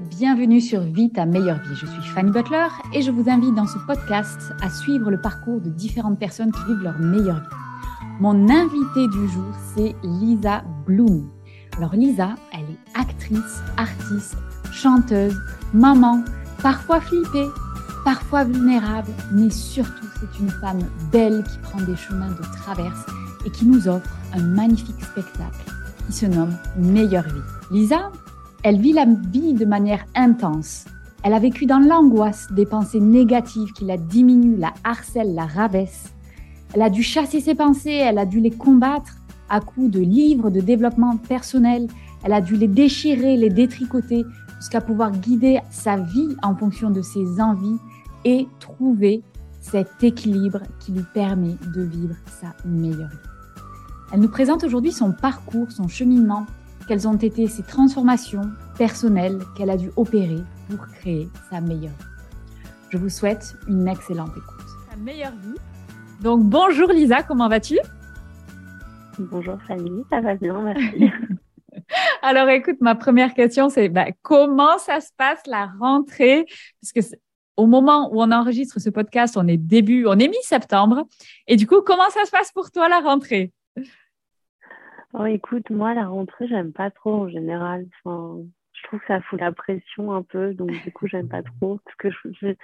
bienvenue sur Vie ta meilleure vie. Je suis Fanny Butler et je vous invite dans ce podcast à suivre le parcours de différentes personnes qui vivent leur meilleure vie. Mon invitée du jour, c'est Lisa Bloom. Alors Lisa, elle est actrice, artiste, chanteuse, maman, parfois flippée, parfois vulnérable, mais surtout c'est une femme belle qui prend des chemins de traverse et qui nous offre un magnifique spectacle qui se nomme Meilleure vie. Lisa, elle vit la vie de manière intense. Elle a vécu dans l'angoisse des pensées négatives qui la diminuent, la harcèlent, la rabaissent. Elle a dû chasser ses pensées, elle a dû les combattre à coups de livres de développement personnel. Elle a dû les déchirer, les détricoter jusqu'à pouvoir guider sa vie en fonction de ses envies et trouver cet équilibre qui lui permet de vivre sa meilleure vie. Elle nous présente aujourd'hui son parcours, son cheminement, quelles ont été ses transformations personnelles qu'elle a dû opérer pour créer sa meilleure vie. Je vous souhaite une excellente écoute. Sa meilleure vie. Donc bonjour Lisa, comment vas-tu? Bonjour Fanny, ça va bien, merci. Alors écoute, ma première question c'est bah, comment ça se passe la rentrée? Parce que au moment où on enregistre ce podcast, on est début, on est mi-septembre. Et du coup, comment ça se passe pour toi la rentrée? Oh, écoute, moi, la rentrée, j'aime pas trop en général. Enfin, je trouve que ça fout la pression un peu, donc du coup, j'aime pas trop parce que je,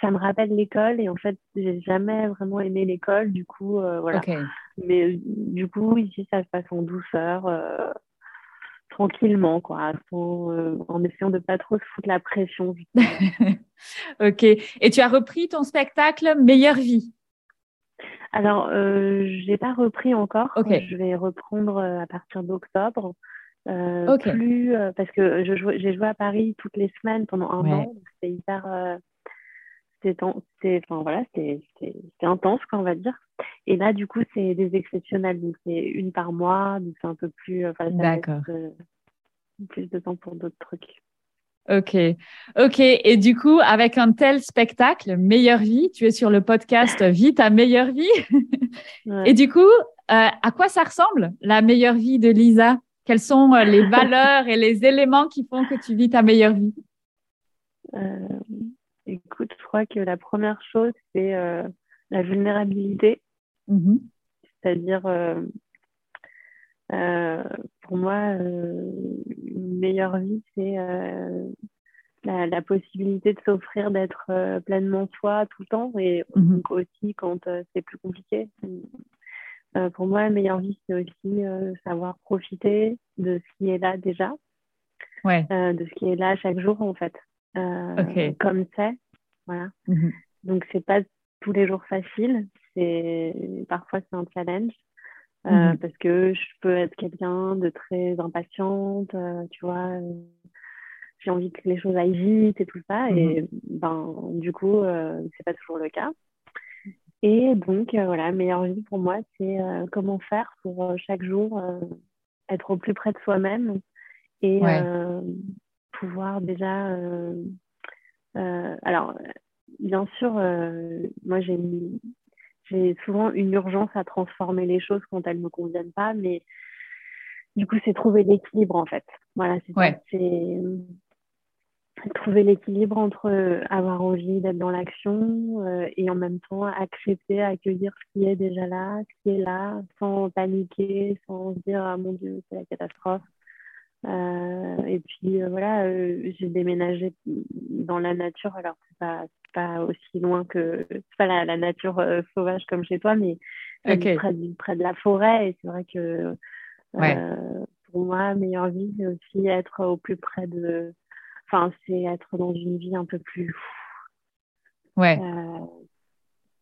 ça me rappelle l'école et en fait, j'ai jamais vraiment aimé l'école, du coup, euh, voilà. Mais du coup, ici, ça se passe en douceur, euh, tranquillement, quoi, euh, en essayant de pas trop se foutre la pression. ok. Et tu as repris ton spectacle Meilleure vie? Alors, euh, je n'ai pas repris encore. Je vais reprendre euh, à partir d'octobre. Euh, plus euh, parce que j'ai joué à Paris toutes les semaines pendant un an. C'était hyper. c'était enfin voilà, c'était intense, quoi, on va dire. Et là, du coup, c'est des exceptionnels. Donc, c'est une par mois. Donc, c'est un peu plus. D'accord. plus de temps pour d'autres trucs. Ok, ok. Et du coup, avec un tel spectacle, Meilleure vie, tu es sur le podcast Vie ta meilleure vie. Et du coup, euh, à quoi ça ressemble la meilleure vie de Lisa? Quelles sont euh, les valeurs et les éléments qui font que tu vis ta meilleure vie? Euh, Écoute, je crois que la première chose, c'est la vulnérabilité. Mm-hmm. C'est-à-dire, pour moi, une meilleure vie, c'est la, possibilité de s'offrir d'être euh, pleinement soi tout le temps et mhm. donc aussi quand euh, c'est plus compliqué. Euh, pour moi, la meilleure vie, c'est aussi savoir profiter de ce qui est là déjà, ouais. de ce qui est là chaque jour en fait, comme c'est. Voilà. Mhm. Donc, c'est pas tous les jours facile, c'est parfois c'est un challenge. Mhm. parce que je peux être quelqu'un de très impatiente, tu vois, j'ai envie que les choses aillent vite et tout ça. Et mhm. ben, du coup, euh, c'est pas toujours le cas. Et donc, euh, voilà, meilleure vie pour moi, c'est euh, comment faire pour euh, chaque jour être au plus près de soi-même et pouvoir déjà. alors, bien sûr, moi, j'ai j'ai souvent une urgence à transformer les choses quand elles me conviennent pas, mais du coup, c'est trouver l'équilibre en fait. Voilà, c'est ouais trouver l'équilibre entre euh, avoir envie d'être dans l'action euh, et en même temps accepter, accueillir ce qui est déjà là, ce qui est là, sans paniquer, sans se dire ah mon dieu c'est la catastrophe. Euh, et puis voilà, j'ai déménagé dans la nature, alors c'est pas pas aussi loin que c'est pas la, nature sauvage comme chez toi, mais près, près, de la forêt. Et c'est vrai que pour moi, meilleure vie, c'est aussi être au plus près de Enfin, c'est être dans une vie un peu plus. Ouais. Euh,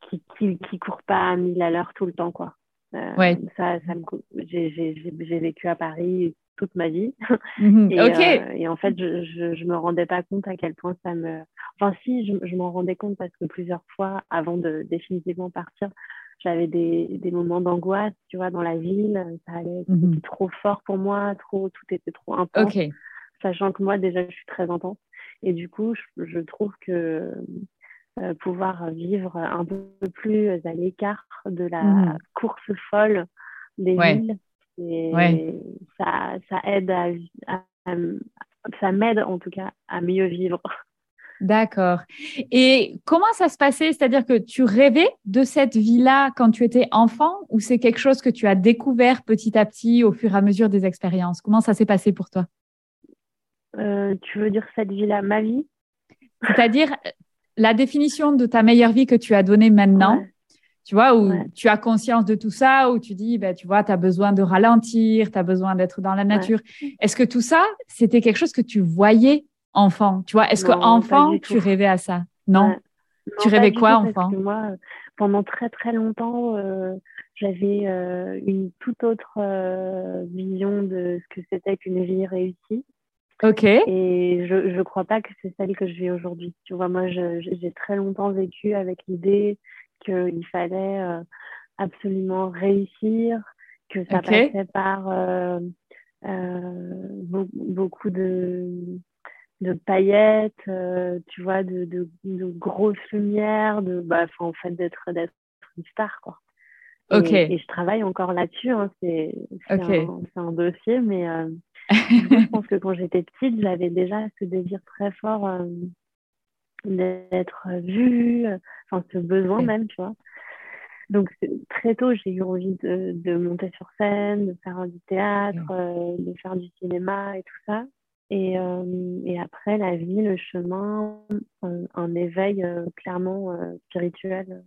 qui, qui, qui, court pas à mille à l'heure tout le temps, quoi. Euh, ouais. Ça, ça me... j'ai vécu à Paris toute ma vie. Mhm. et, ok. Euh, et, en fait, je, je, je, me rendais pas compte à quel point ça me. Enfin, si, je, je m'en rendais compte parce que plusieurs fois, avant de définitivement partir, j'avais des, des moments d'angoisse, tu vois, dans la ville. Ça allait mhm. trop fort pour moi, trop, tout était trop intense. Ok sachant que moi déjà je suis très intense. Et du coup, je, trouve que euh, pouvoir vivre un peu plus à l'écart de la mmh. course folle des villes, et ça, ça, aide à, ça m'aide en tout cas à mieux vivre. D'accord. Et comment ça se passait? C'est-à-dire que tu rêvais de cette vie-là quand tu étais enfant ou c'est quelque chose que tu as découvert petit à petit au fur et à mesure des expériences? Comment ça s'est passé pour toi? Euh, Tu veux dire cette vie-là, ma vie? C'est-à-dire la définition de ta meilleure vie que tu as donnée maintenant tu vois, où tu as conscience de tout ça, où tu dis, ben, tu vois, tu as besoin de ralentir, tu as besoin d'être dans la nature. Est-ce que tout ça, c'était quelque chose que tu voyais enfant? Tu vois, est-ce qu'enfant, tu rêvais à ça? Non, Tu rêvais quoi, enfant? Moi, pendant très très longtemps, euh, j'avais euh, une toute autre euh, vision de ce que c'était qu'une vie réussie. Ok. Et je ne crois pas que c'est celle que je vis aujourd'hui. Tu vois, moi, j'ai très longtemps vécu avec l'idée qu'il fallait euh, absolument réussir, que ça passait par euh, euh, beaucoup de, de paillettes, tu vois, de, de, grosses lumières, de, bah, en fait, d'être une star, quoi. Et, je travaille encore là-dessus, hein, c'est un, un, dossier, mais je pense que quand j'étais petite, j'avais déjà ce désir très fort d'être vue, enfin ce besoin même, tu vois. Donc très tôt, j'ai eu envie de, de, monter sur scène, de faire du théâtre, euh, de faire du cinéma et tout ça. Et, euh, et après, la vie, le chemin, un, éveil euh, clairement spirituel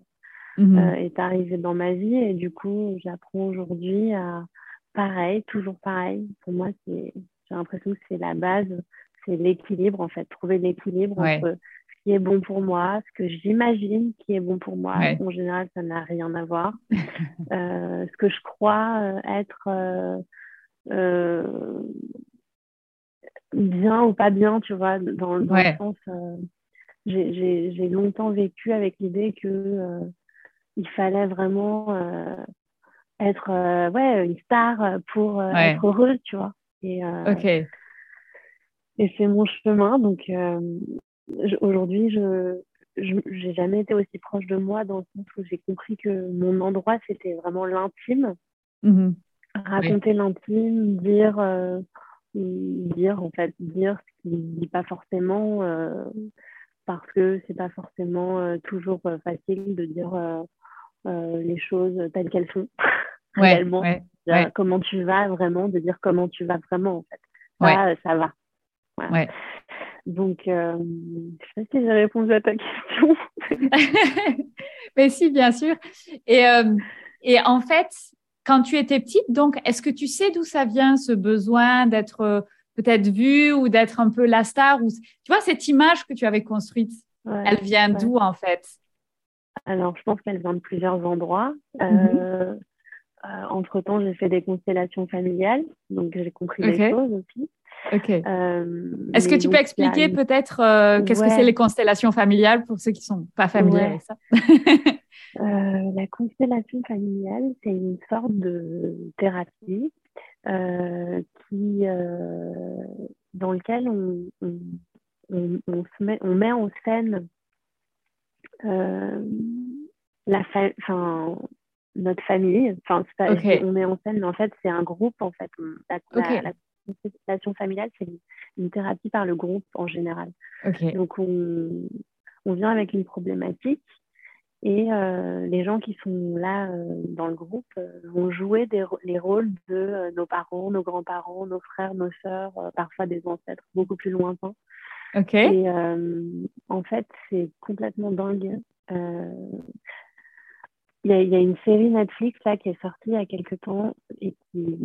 mmh est arrivé dans ma vie. Et du coup, j'apprends aujourd'hui à, pareil, toujours pareil. Pour moi, j'ai l'impression que c'est la base, c'est l'équilibre en fait, trouver l'équilibre entre qui est bon pour moi, ce que j'imagine qui est bon pour moi. En général, ça n'a rien à voir. euh, ce que je crois euh, être euh, bien ou pas bien, tu vois, dans, dans le sens. j'ai longtemps vécu avec l'idée que il fallait vraiment être ouais, une star pour être heureuse, tu vois. Et, et c'est mon chemin. Donc, aujourd'hui, je n'ai jamais été aussi proche de moi dans le sens où j'ai compris que mon endroit, c'était vraiment l'intime. Mmh Raconter l'intime, dire, euh, dire, en fait, dire ce qui ne dit pas forcément, euh, parce que c'est pas forcément euh, toujours facile de dire les choses telles qu'elles sont, réellement. Comment tu vas vraiment, de dire comment tu vas vraiment, en fait. Ça, ça va. Donc, euh, je ne sais pas si j'ai répondu à ta question. Mais si, bien sûr. Et, euh, et en fait, quand tu étais petite, donc, est-ce que tu sais d'où ça vient ce besoin d'être euh, peut-être vue ou d'être un peu la star ou, Tu vois, cette image que tu avais construite, elle vient d'où en fait? Alors, je pense qu'elle vient de plusieurs endroits. Mm-hmm. entre-temps, j'ai fait des constellations familiales, donc j'ai compris des choses aussi. Ok. Euh, Est-ce que tu peux expliquer peut-être euh, qu'est-ce que c'est les constellations familiales pour ceux qui ne sont pas familiers avec ça? Euh, La constellation familiale, c'est une sorte de thérapie qui, dans lequel on, on, on, se met, on met en scène la fin, notre famille. Enfin, on met en scène, mais en fait, c'est un groupe. En fait, la, constellation familiale, c'est une, thérapie par le groupe en général. Donc, on, on, vient avec une problématique et euh, les gens qui sont là euh, dans le groupe euh, vont jouer des, les rôles de nos parents, nos grands-parents, nos frères, nos sœurs, parfois des ancêtres beaucoup plus lointains. Et en fait, c'est complètement dingue. Il y, a, y, a une série Netflix là qui est sortie il y a quelques temps et qui,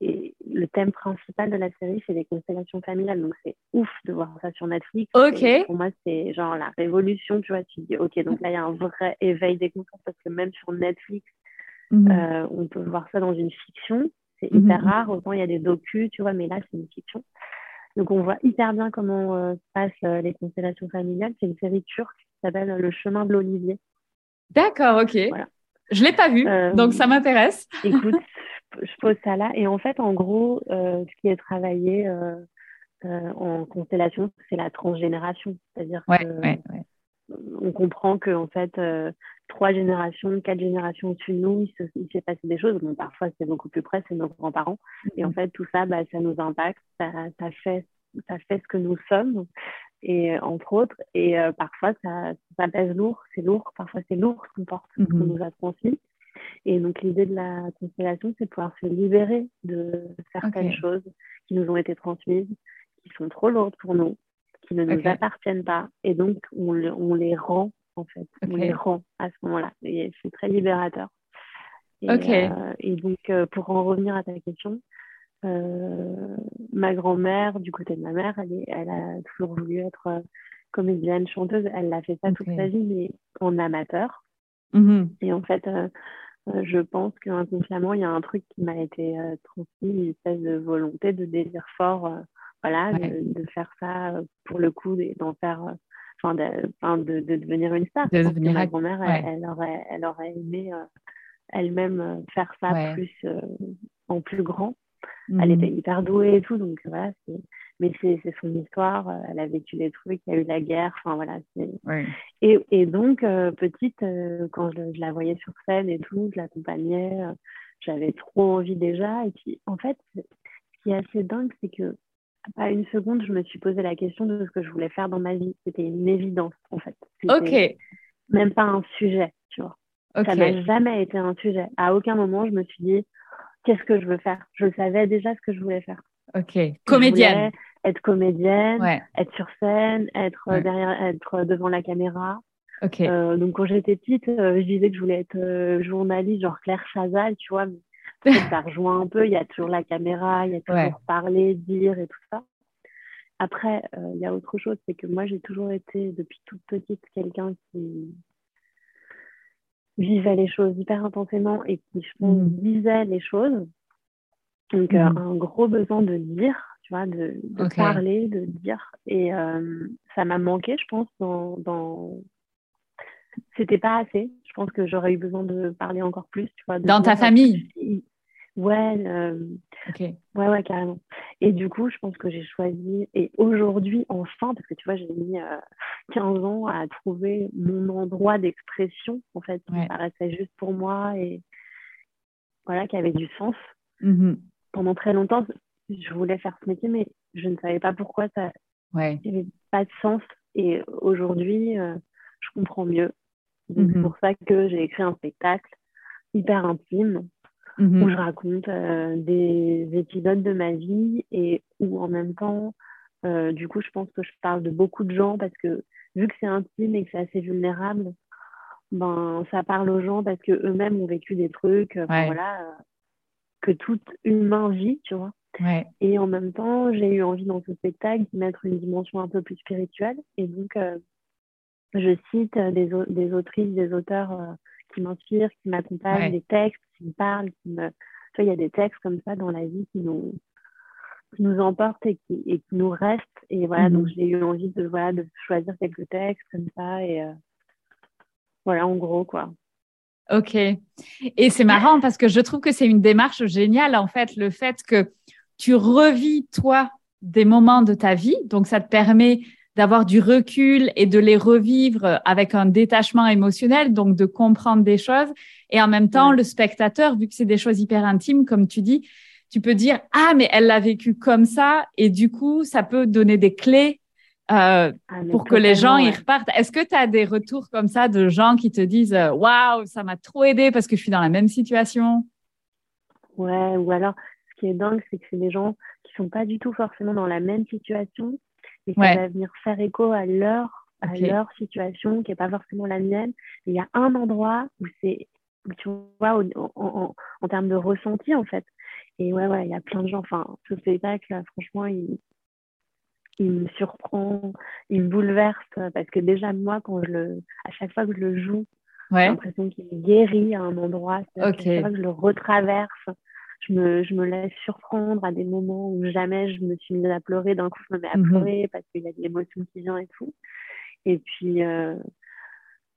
et le thème principal de la série, c'est les constellations familiales. Donc, c'est ouf de voir ça sur Netflix. Ok. pour moi, c'est genre la révolution. Tu vois, tu dis, OK, donc là, il y a un vrai éveil des consciences parce que même sur Netflix, mhm. euh, on peut voir ça dans une fiction. C'est mhm. hyper rare. Autant il y a des docus, tu vois, mais là, c'est une fiction. Donc, on voit hyper bien comment euh, se passent euh, les constellations familiales. C'est une série turque qui s'appelle Le chemin de l'Olivier. D'accord, ok. Voilà. Je ne l'ai pas vu, donc ça m'intéresse. écoute, je pose ça là. Et en fait, en gros, euh, ce qui est travaillé euh, euh, en constellation, c'est la transgénération. C'est-à-dire qu'on comprend que en fait, trois générations, quatre générations au-dessus de nous, il s'est passé des choses. Bon, parfois, c'est beaucoup plus près, c'est nos grands-parents. Et en mm-hmm. fait, tout ça, bah, ça nous impacte. Ça, ça fait ça fait ce que nous sommes, et entre autres. Et parfois, ça, ça pèse lourd, c'est lourd. Parfois, c'est lourd ce qu'on porte, ce qu'on mhm. nous a transmis. Et donc, l'idée de la constellation, c'est de pouvoir se libérer de certaines choses qui nous ont été transmises, qui sont trop lourdes pour nous, qui ne nous appartiennent pas. Et donc, on, on, les rend, en fait. On les rend à ce moment-là. Et c'est très libérateur. Et, euh, et donc, euh, pour en revenir à ta question, euh, ma grand-mère, du côté de ma mère, elle, elle a toujours voulu être comédienne, chanteuse. Elle l'a fait ça toute sa vie, mais en amateur. Mm-hmm. Et en fait, je pense qu'inconsciemment, il y a un truc qui m'a été transmis, une espèce de volonté, de désir fort, voilà, de, faire ça pour le coup, d'en faire, enfin, de, de, devenir une star. ma grand-mère, elle, aurait, elle aurait aimé elle-même euh, faire ça plus euh, en plus grand. Elle était mmh. hyper douée et tout, donc voilà. Mais c'est son histoire. Euh, elle a vécu des trucs, il y a eu la guerre. Enfin voilà. Et, et, donc petite, quand je, la voyais sur scène et tout, je l'accompagnais. J'avais trop envie déjà. Et puis en fait, ce qui est assez dingue, c'est que pas une seconde, je me suis posé la question de ce que je voulais faire dans ma vie. C'était une évidence en fait. Ok. Même pas un sujet, tu vois. Ça n'a jamais été un sujet. À aucun moment, je me suis dit, qu'est-ce que je veux faire? Je savais déjà ce que je voulais faire. Ok. Comédienne. Être comédienne, être sur scène, être, euh, derrière, être devant la caméra. Euh, donc, quand j'étais petite, euh, je disais que je voulais être journaliste, genre Claire Chazal, tu vois. Mais ça rejoint un peu. Il y a toujours la caméra, il y a toujours parler, dire et tout ça. Après, il y a autre chose, c'est que moi, j'ai toujours été, depuis toute petite, quelqu'un qui, vivait les choses hyper intensément et qui, disait les choses. Donc, euh, mm. un gros besoin de dire, tu vois, de, parler, de dire. Et euh, ça m'a manqué, je pense, dans. dans... C'était pas assez. Je pense que j'aurais eu besoin de parler encore plus, tu vois. Dans ta famille? Ouais, euh, ouais, ouais, carrément. Et du coup, je pense que j'ai choisi, et aujourd'hui, enfin, parce que tu vois, j'ai mis 15 euh, ans à trouver mon endroit d'expression, en fait, qui paraissait juste pour moi et voilà, qui avait du sens. Mmh Pendant très longtemps, je voulais faire ce métier, mais je ne savais pas pourquoi ça n'avait pas de sens. Et aujourd'hui, euh, je comprends mieux. C'est mmh pour ça que j'ai écrit un spectacle hyper intime où mhm. je raconte euh, des épisodes de ma vie et où en même temps, euh, du coup, je pense que je parle de beaucoup de gens parce que vu que c'est intime et que c'est assez vulnérable, ben, ça parle aux gens parce qu'eux-mêmes ont vécu des trucs, voilà, que tout humain vit, tu vois. Et en même temps, j'ai eu envie dans ce spectacle d'y mettre une dimension un peu plus spirituelle. Et donc, je cite des, des autrices, des auteurs qui m'inspirent, qui m'accompagnent, des textes qui me parlent, qui me... Tu vois, il y a des textes comme ça dans la vie qui nous, qui nous emportent et qui, et qui nous restent. Et voilà, donc mhm. j'ai eu envie de, voilà, de choisir quelques textes comme ça. Et euh, voilà, en gros, quoi. Ok. Et c'est marrant parce que je trouve que c'est une démarche géniale, en fait, le fait que tu revis, toi, des moments de ta vie. Donc, ça te permet d'avoir du recul et de les revivre avec un détachement émotionnel, donc de comprendre des choses. Et en même temps, le spectateur, vu que c'est des choses hyper intimes, comme tu dis, tu peux dire ah mais elle l'a vécu comme ça et du coup ça peut donner des clés euh, ah, pour que les gens y repartent. Est-ce que tu as des retours comme ça de gens qui te disent waouh ça m'a trop aidé parce que je suis dans la même situation? Ouais, ou alors qui est dingue c'est que c'est des gens qui sont pas du tout forcément dans la même situation et ça va venir faire écho à leur, à leur situation qui n'est pas forcément la mienne. Il y a un endroit où c'est, tu vois, en, en, termes de ressenti, en fait. Et ouais, ouais, il y a plein de gens. Enfin, ce spectacle, franchement, il, il me surprend, il me bouleverse parce que déjà, moi, quand je le, à chaque fois que je le joue, j'ai l'impression qu'il guérit à un endroit. À chaque fois que je le retraverse, je me, je me laisse surprendre à des moments où jamais je me suis mise à pleurer. D'un coup, je me mets à mhm. pleurer parce qu'il y a de l'émotion qui vient et tout. Et puis, euh,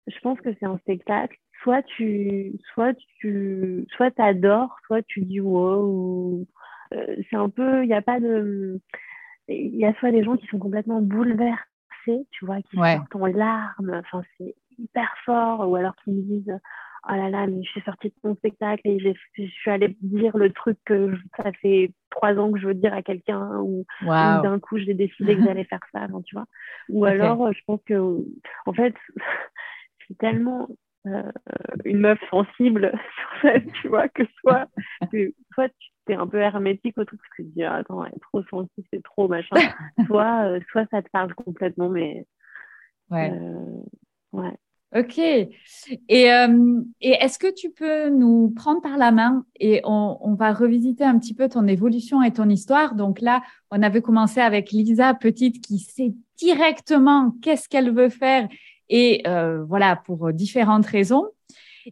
je pense que c'est un spectacle. Soit tu, soit tu, soit adores, soit tu dis wow. Euh, c'est un peu, il n'y a pas de, il y a soit des gens qui sont complètement bouleversés, tu vois, qui sortent en larmes. Enfin, c'est hyper fort. Ou alors qui me disent oh là là, mais je suis sortie de mon spectacle et je suis allée dire le truc que ça fait trois ans que je veux dire à quelqu'un ou, d'un coup j'ai décidé que j'allais faire ça, tu vois. Ou alors, je pense que, en fait, c'est tellement euh, une meuf sensible sur tu vois, que soit, que, soit tu es un peu hermétique au truc, parce que tu dis, attends, elle est trop sensible, c'est trop machin, soit, euh, soit ça te parle complètement, mais. Ouais. Euh, ouais. Ok. Et, et est-ce que tu peux nous prendre par la main et on, on, va revisiter un petit peu ton évolution et ton histoire? Donc là, on avait commencé avec Lisa, petite, qui sait directement qu'est-ce qu'elle veut faire et euh, voilà, pour différentes raisons.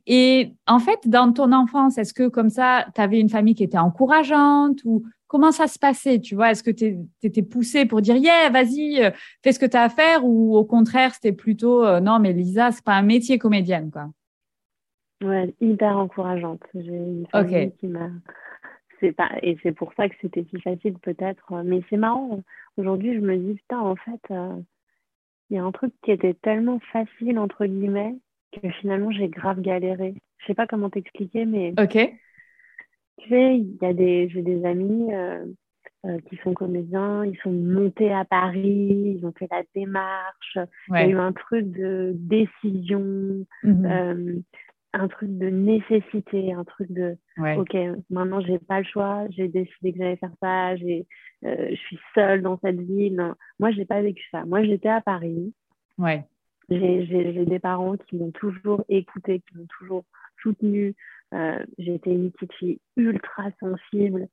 Et en fait, dans ton enfance, est-ce que comme ça, tu avais une famille qui était encourageante ou comment ça se passait Tu vois, est-ce que tu étais poussée pour dire, yeah, vas-y, euh, fais ce que tu as à faire? Ou au contraire, c'était plutôt, euh, non, mais Lisa, c'est pas un métier comédienne, quoi? Ouais, hyper encourageante. J'ai une famille qui m'a. C'est pas... Et c'est pour ça que c'était si facile, peut-être. Mais c'est marrant. Aujourd'hui, je me dis, putain, en fait, il y a un truc qui était tellement facile, entre guillemets, que finalement j'ai grave galéré. Je sais pas comment t'expliquer, mais. Ok. Tu sais, il y a des, j'ai des amis euh, euh, qui sont comédiens, ils sont montés à Paris, ils ont fait la démarche, il y a eu un truc de décision, mhm. euh, un truc de nécessité, un truc de ok, maintenant j'ai pas le choix, j'ai décidé que j'allais faire ça, j'ai, je suis seule dans cette ville. Moi, j'ai pas vécu ça. Moi, j'étais à Paris. Ouais. J'ai des parents qui m'ont toujours écouté, qui m'ont toujours soutenue. Euh, J'étais une petite fille ultra sensible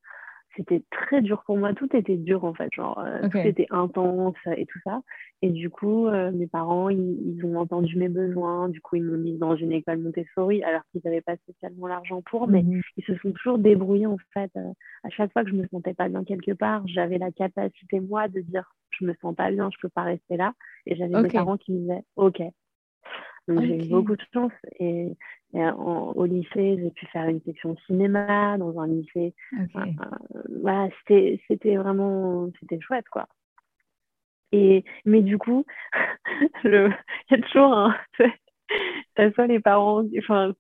c'était très dur pour moi. Tout était dur en fait, genre euh, tout était intense et tout ça. Et du coup, euh, mes parents, ils, ont entendu mes besoins. Du coup, ils m'ont mis dans une école Montessori alors qu'ils n'avaient pas spécialement l'argent pour, mais mhm. ils se sont toujours débrouillés en fait. Euh, à chaque fois que je me sentais pas bien quelque part, j'avais la capacité moi de dire je me sens pas bien, je peux pas rester là. Et j'avais mes parents qui me disaient ok, donc j'ai eu beaucoup de chance. Et, au lycée, j'ai pu faire une section cinéma dans un lycée. Euh, voilà, c'était vraiment c'était chouette, quoi. Et, mais du coup, il y a toujours un. Ça soit les parents. Enfin,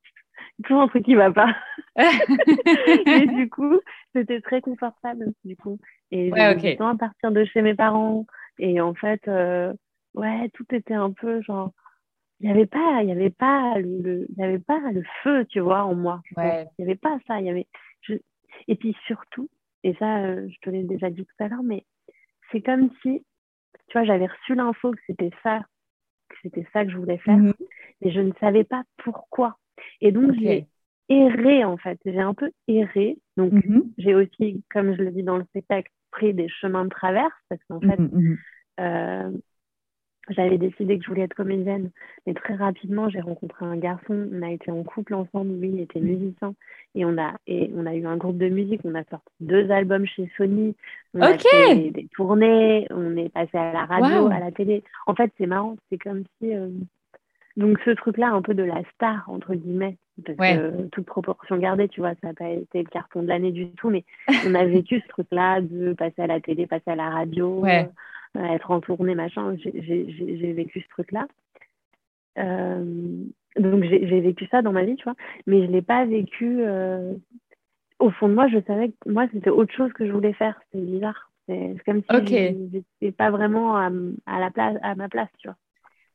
toujours un truc qui va pas. et du coup, c'était très confortable, du coup. Et ouais, okay. à partir de chez mes parents. Et en fait, euh, ouais, tout était un peu genre il n'y avait pas il y avait pas le il y avait pas le feu tu vois en moi il n'y avait pas ça il y avait et puis surtout et ça euh, je te l'ai déjà dit tout à l'heure mais c'est comme si tu vois j'avais reçu l'info que c'était ça que c'était ça que je voulais faire mhm. mais je ne savais pas pourquoi. Et donc j'ai erré en fait. J'ai un peu erré. Donc mhm. j'ai aussi comme je le dis dans le spectacle pris des chemins de traverse parce qu'en fait mhm, euh, j'avais décidé que je voulais être comédienne, mais très rapidement, j'ai rencontré un garçon. On a été en couple ensemble. Lui, il était musicien. Et on a, et on a eu un groupe de musique. On a sorti deux albums chez Sony. On a fait des tournées. On est passé à la radio, à la télé. En fait, c'est marrant. C'est comme si. Euh, donc, ce truc-là, un peu de la star, entre guillemets. Parce que toute proportion gardée, tu vois, ça n'a pas été le carton de l'année du tout. Mais on a vécu ce truc-là de passer à la télé, passer à la radio. Ouais être en tournée, machin. J'ai vécu ce truc-là. Euh, donc j'ai vécu ça dans ma vie, tu vois, mais je l'ai pas vécu. Euh, au fond de moi, je savais que moi c'était autre chose que je voulais faire. C'est bizarre. C'est comme si j'étais pas vraiment à, la place, à ma place, tu vois.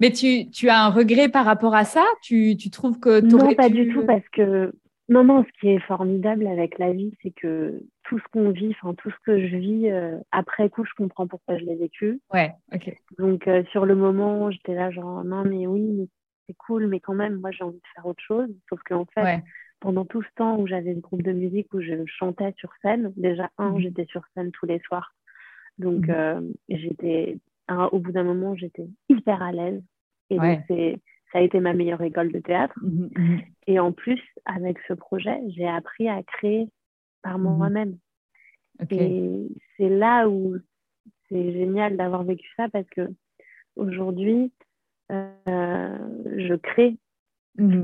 Mais tu, tu, as un regret par rapport à ça? Tu, tu trouves que Non, pas du tout, parce que non, non, ce qui est formidable avec la vie, c'est que tout ce qu'on vit, enfin tout ce que je vis, euh, après coup, je comprends pourquoi je l'ai vécu. Ouais, ok. Donc euh, sur le moment, j'étais là genre non mais oui, c'est cool, mais quand même, moi j'ai envie de faire autre chose. Sauf qu'en fait, pendant tout ce temps où j'avais le groupe de musique où je chantais sur scène, déjà un, mhm. j'étais sur scène tous les soirs. Donc mhm. euh, j'étais, au bout d'un moment, j'étais hyper à l'aise. Et donc c'est ça a été ma meilleure école de théâtre. Mhm, mhm. Et en plus, avec ce projet, j'ai appris à créer par mhm. moi-même. Et c'est là où c'est génial d'avoir vécu ça parce que aujourd'hui, euh, je crée.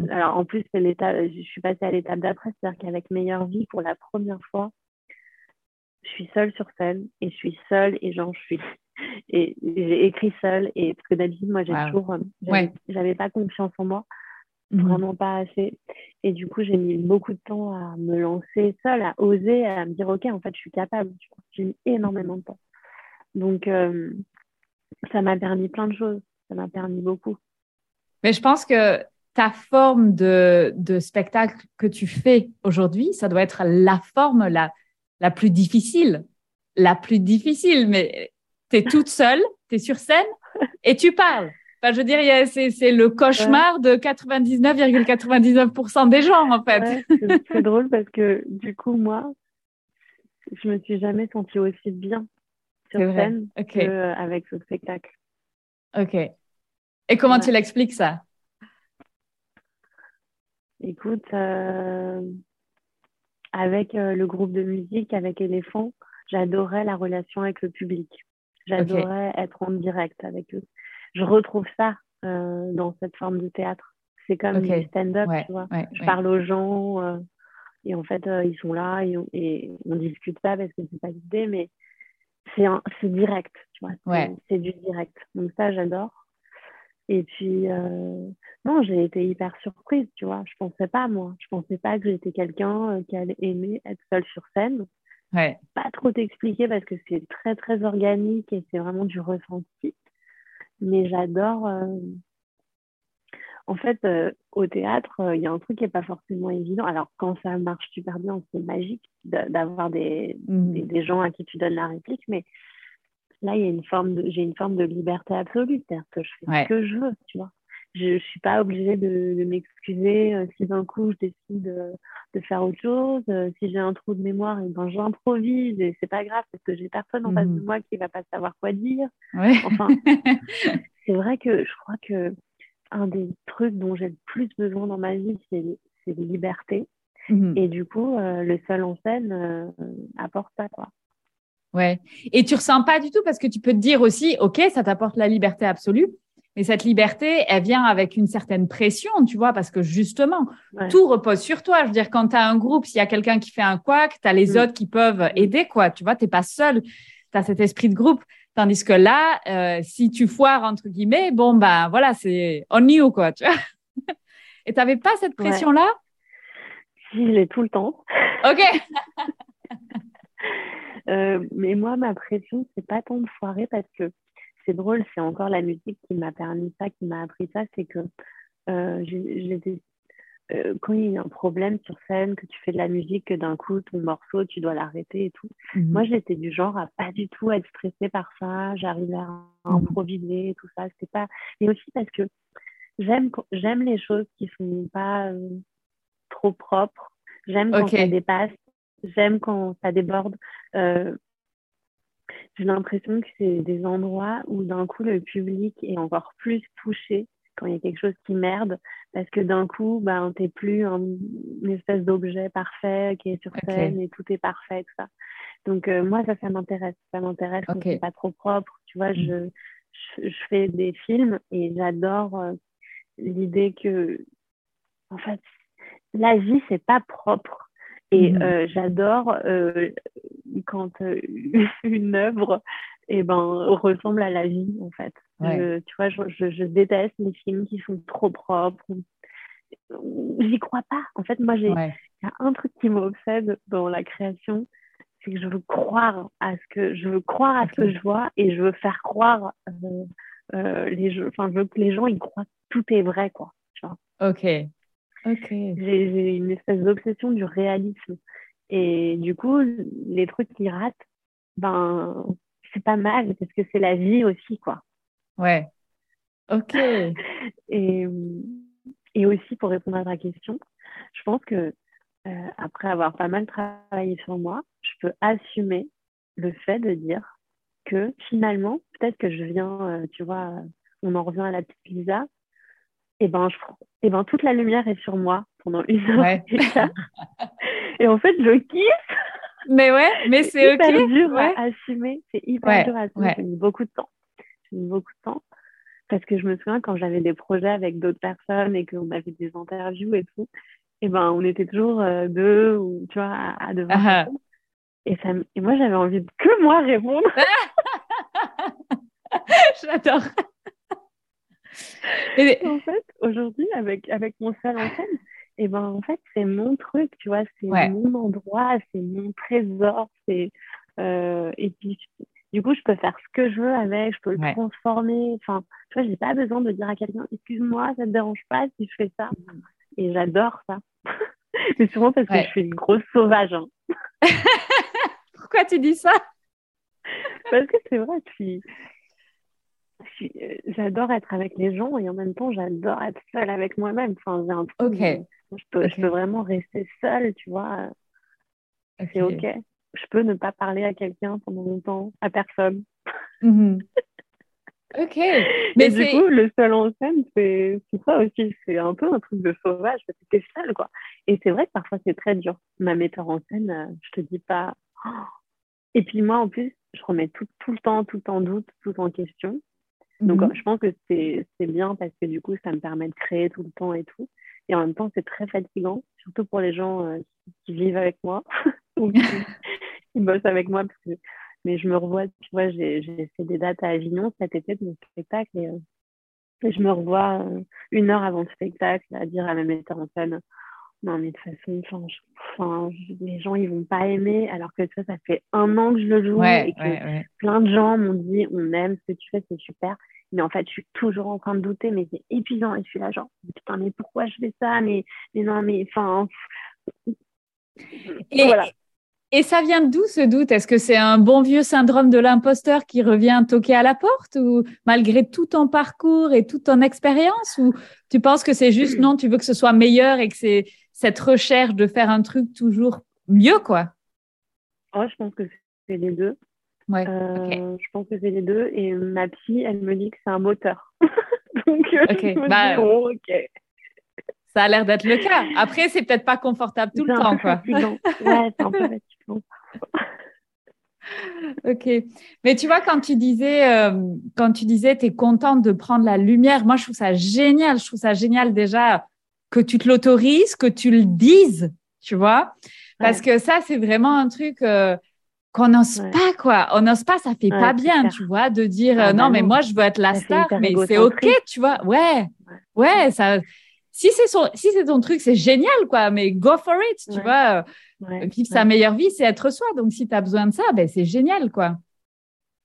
Alors en plus, je suis passée à l'étape d'après, c'est-à-dire qu'avec Meilleure Vie, pour la première fois, je suis seule sur scène et je suis seule et j'en suis et j'ai écrit seule et parce que d'habitude moi j'ai toujours euh, j'avais pas confiance en moi Mhm. Vraiment pas assez. Et du coup, j'ai mis beaucoup de temps à me lancer seule, à oser, à me dire, OK, en fait, je suis capable. J'ai mis énormément de temps. Donc, euh, ça m'a permis plein de choses. Ça m'a permis beaucoup. Mais je pense que ta forme de, de spectacle que tu fais aujourd'hui, ça doit être la forme la, la plus difficile. La plus difficile, mais tu es toute seule, tu es sur scène et tu parles. Enfin, je veux dire, c'est le cauchemar de 99,99% des gens, en fait. c'est drôle parce que, du coup, moi, je me suis jamais sentie aussi bien sur scène qu'avec ce spectacle. Ok. Et comment tu l'expliques ça? Écoute, euh, avec euh, le groupe de musique, avec Éléphant, j'adorais la relation avec le public. J'adorais être en direct avec eux. Je retrouve ça euh, dans cette forme de théâtre. C'est comme okay. stand-up, tu vois. je parle aux gens et en fait, ils sont là et on, et on discute pas parce que c'est pas l'idée, mais c'est direct, tu vois. C'est du direct. Donc ça, j'adore. Et puis, euh, non, j'ai été hyper surprise, tu vois. Je pensais pas, moi. Je pensais pas que j'étais quelqu'un euh, qui allait aimer être seule sur scène. Ouais. Pas trop t'expliquer parce que c'est très, très organique et c'est vraiment du ressenti. Mais j'adore. Euh, en fait, au théâtre, il y a un truc qui n'est pas forcément évident. Alors, quand ça marche super bien, c'est magique d'avoir des, mmh. des, des, gens à qui tu donnes la réplique. Mais là, il y a une forme de, j'ai une forme de liberté absolue, c'est-à-dire que je fais ce que je veux, tu vois. Je ne suis pas obligée de, m'excuser euh, si d'un coup je décide euh, de faire autre chose. Euh, si j'ai un trou de mémoire, et eh ben j'improvise et c'est pas grave parce que j'ai personne en face de mmh. moi qui va pas savoir quoi dire. Enfin, c'est vrai que je crois que un des trucs dont j'ai le plus besoin dans ma vie, c'est, c'est liberté. Mmh. Et du coup, le seul en scène apporte ça, quoi. Ouais. Et tu ressens pas du tout parce que tu peux te dire aussi, OK, ça t'apporte la liberté absolue, mais cette liberté, elle vient avec une certaine pression, tu vois, parce que justement, tout repose sur toi. Je veux dire, quand tu as un groupe, s'il y a quelqu'un qui fait un couac, tu as les mm. autres qui peuvent aider, quoi. Tu vois, tu n'es pas seul. Tu as cet esprit de groupe. Tandis que là, euh, si tu foires, entre guillemets, bon, ben voilà, c'est on you, quoi, tu vois. Et tu n'avais pas cette pression-là? Si, je l'ai tout le temps. OK. Euh, mais moi, ma pression, c'est pas tant de foirer parce que c'est drôle, c'est encore la musique qui m'a permis ça, qui m'a appris ça, c'est que euh, j'étais euh, quand il y a un problème sur scène, que tu fais de la musique, que d'un coup ton morceau tu dois l'arrêter et tout. Mhm. Moi j'étais du genre à pas du tout être stressée par ça, j'arrivais à mhm. improviser, tout ça. C'était pas. Et aussi parce que j'aime j'aime les choses qui sont pas trop propres. J'aime quand ça dépasse J'aime quand ça déborde. Euh, j'ai l'impression que c'est des endroits où d'un coup le public est encore plus touché quand il y a quelque chose qui merde, parce que d'un coup, ben, t'es plus un, une espèce d'objet parfait qui est sur scène et tout est parfait, tout ça. Donc euh, moi, ça, ça m'intéresse. Ça m'intéresse quand c'est pas trop propre. Tu vois, je, je, fais des films et j'adore euh, l'idée que, en fait, la vie, c'est pas propre. Et mmh euh, j'adore euh, quand euh, une œuvre eh ben, ressemble à la vie, en fait. tu vois, je, je, déteste les films qui sont trop propres. J'y crois pas. En fait, moi, j'ai y a un truc qui m'obsède dans la création, c'est que je veux croire à ce que je veux croire à ce que je vois et je veux faire croire les enfin, je veux que les gens y croient que tout est vrai, quoi. Tu vois. J'ai une espèce d'obsession du réalisme. Et du coup, les trucs qui ratent, ben, c'est pas mal parce que c'est la vie aussi, quoi. Ouais. Ok. et, et aussi, pour répondre à ta question, je pense que euh, après avoir pas mal travaillé sur moi, je peux assumer le fait de dire que finalement, peut-être que je viens, euh, tu vois, on en revient à la petite Lisa, et ben, je, et ben toute la lumière est sur moi pendant une heure et, en fait, je kiffe. Mais ouais, mais c'est ok. C'est dur à assumer. C'est hyper dur à assumer. J'ai mis beaucoup de temps. J'ai mis beaucoup de temps. Parce que je me souviens quand j'avais des projets avec d'autres personnes et qu'on avait des interviews et tout, et ben on était toujours euh, deux ou tu vois à, devoir ah ah. et, ça, et moi j'avais envie de que moi répondre. J'adore. en fait, aujourd'hui, avec, avec mon seul en scène, et eh ben en fait, c'est mon truc, tu vois, c'est mon endroit, c'est mon trésor, c'est euh, et puis du coup, je peux faire ce que je veux avec, je peux le transformer. Enfin, tu vois, j'ai pas besoin de dire à quelqu'un, excuse-moi, ça te dérange pas si je fais ça. Et j'adore ça. Mais souvent parce que je suis une grosse sauvage. Hein. Pourquoi tu dis ça? Parce que c'est vrai, puis j'adore être avec les gens et en même temps, j'adore être seule avec moi-même. Enfin, j'ai un truc. Je, peux, je peux vraiment rester seule, tu vois. C'est OK. Je peux ne pas parler à quelqu'un pendant longtemps, à personne. Mhm. Ok. Mais du coup, le seul en scène, c'est ça aussi. C'est un peu un truc de sauvage parce que t'es seule, quoi. Et c'est vrai que parfois, c'est très dur. Ma metteur en scène, euh, je te dis pas. Et puis moi, en plus, je remets tout, tout le temps, tout en doute, tout en question. Donc, mhm. je pense que c'est bien parce que du coup, ça me permet de créer tout le temps et tout. Et en même temps, c'est très fatigant, surtout pour les gens euh, qui, vivent avec moi ou qui, bossent avec moi. Parce que, mais je me revois, tu vois, j'ai fait des dates à Avignon cet été de mon spectacle et, euh, je me revois euh, une heure avant le spectacle à dire à ma metteur en scène non, mais de toute façon, enfin, les gens, ils vont pas aimer, alors que ça, ça fait un an que je le joue et que plein de gens m'ont dit, on aime ce que tu fais, c'est super. Mais en fait, je suis toujours en train de douter, mais c'est épuisant. Et je suis là, genre, putain, mais pourquoi je fais ça? Mais, mais non, mais enfin. Et, voilà. et ça vient d'où ce doute? Est-ce que c'est un bon vieux syndrome de l'imposteur qui revient toquer à la porte ou malgré tout ton parcours et toute ton expérience Ou tu penses que c'est juste non, tu veux que ce soit meilleur et que c'est cette recherche de faire un truc toujours mieux, quoi oh, Je pense que c'est les deux. Ouais, euh, Je pense que c'est les deux. Et ma psy, elle me dit que c'est un moteur. Donc, euh, je bah, oh, ok. Ça a l'air d'être le cas. Après, c'est peut-être pas confortable tout le temps, quoi. ouais, c'est un peu fatigant. ok. Mais tu vois, quand tu disais, euh, quand tu disais, tu es contente de prendre la lumière, moi, je trouve ça génial. Je trouve ça génial déjà que tu te l'autorises, que tu le dises, tu vois? Parce que ça, c'est vraiment un truc euh, qu'on n'ose pas, quoi. On n'ose pas, ça fait pas bien, tu vois, de dire ah, euh, non, bah mais moi, je veux être la star, mais c'est OK, tu vois. Ouais, ouais, ça. Si c'est son, si c'est ton truc, c'est génial, quoi. Mais go for it, tu vois. Vivre sa meilleure vie, c'est être soi. Donc, si tu as besoin de ça, ben, c'est génial, quoi.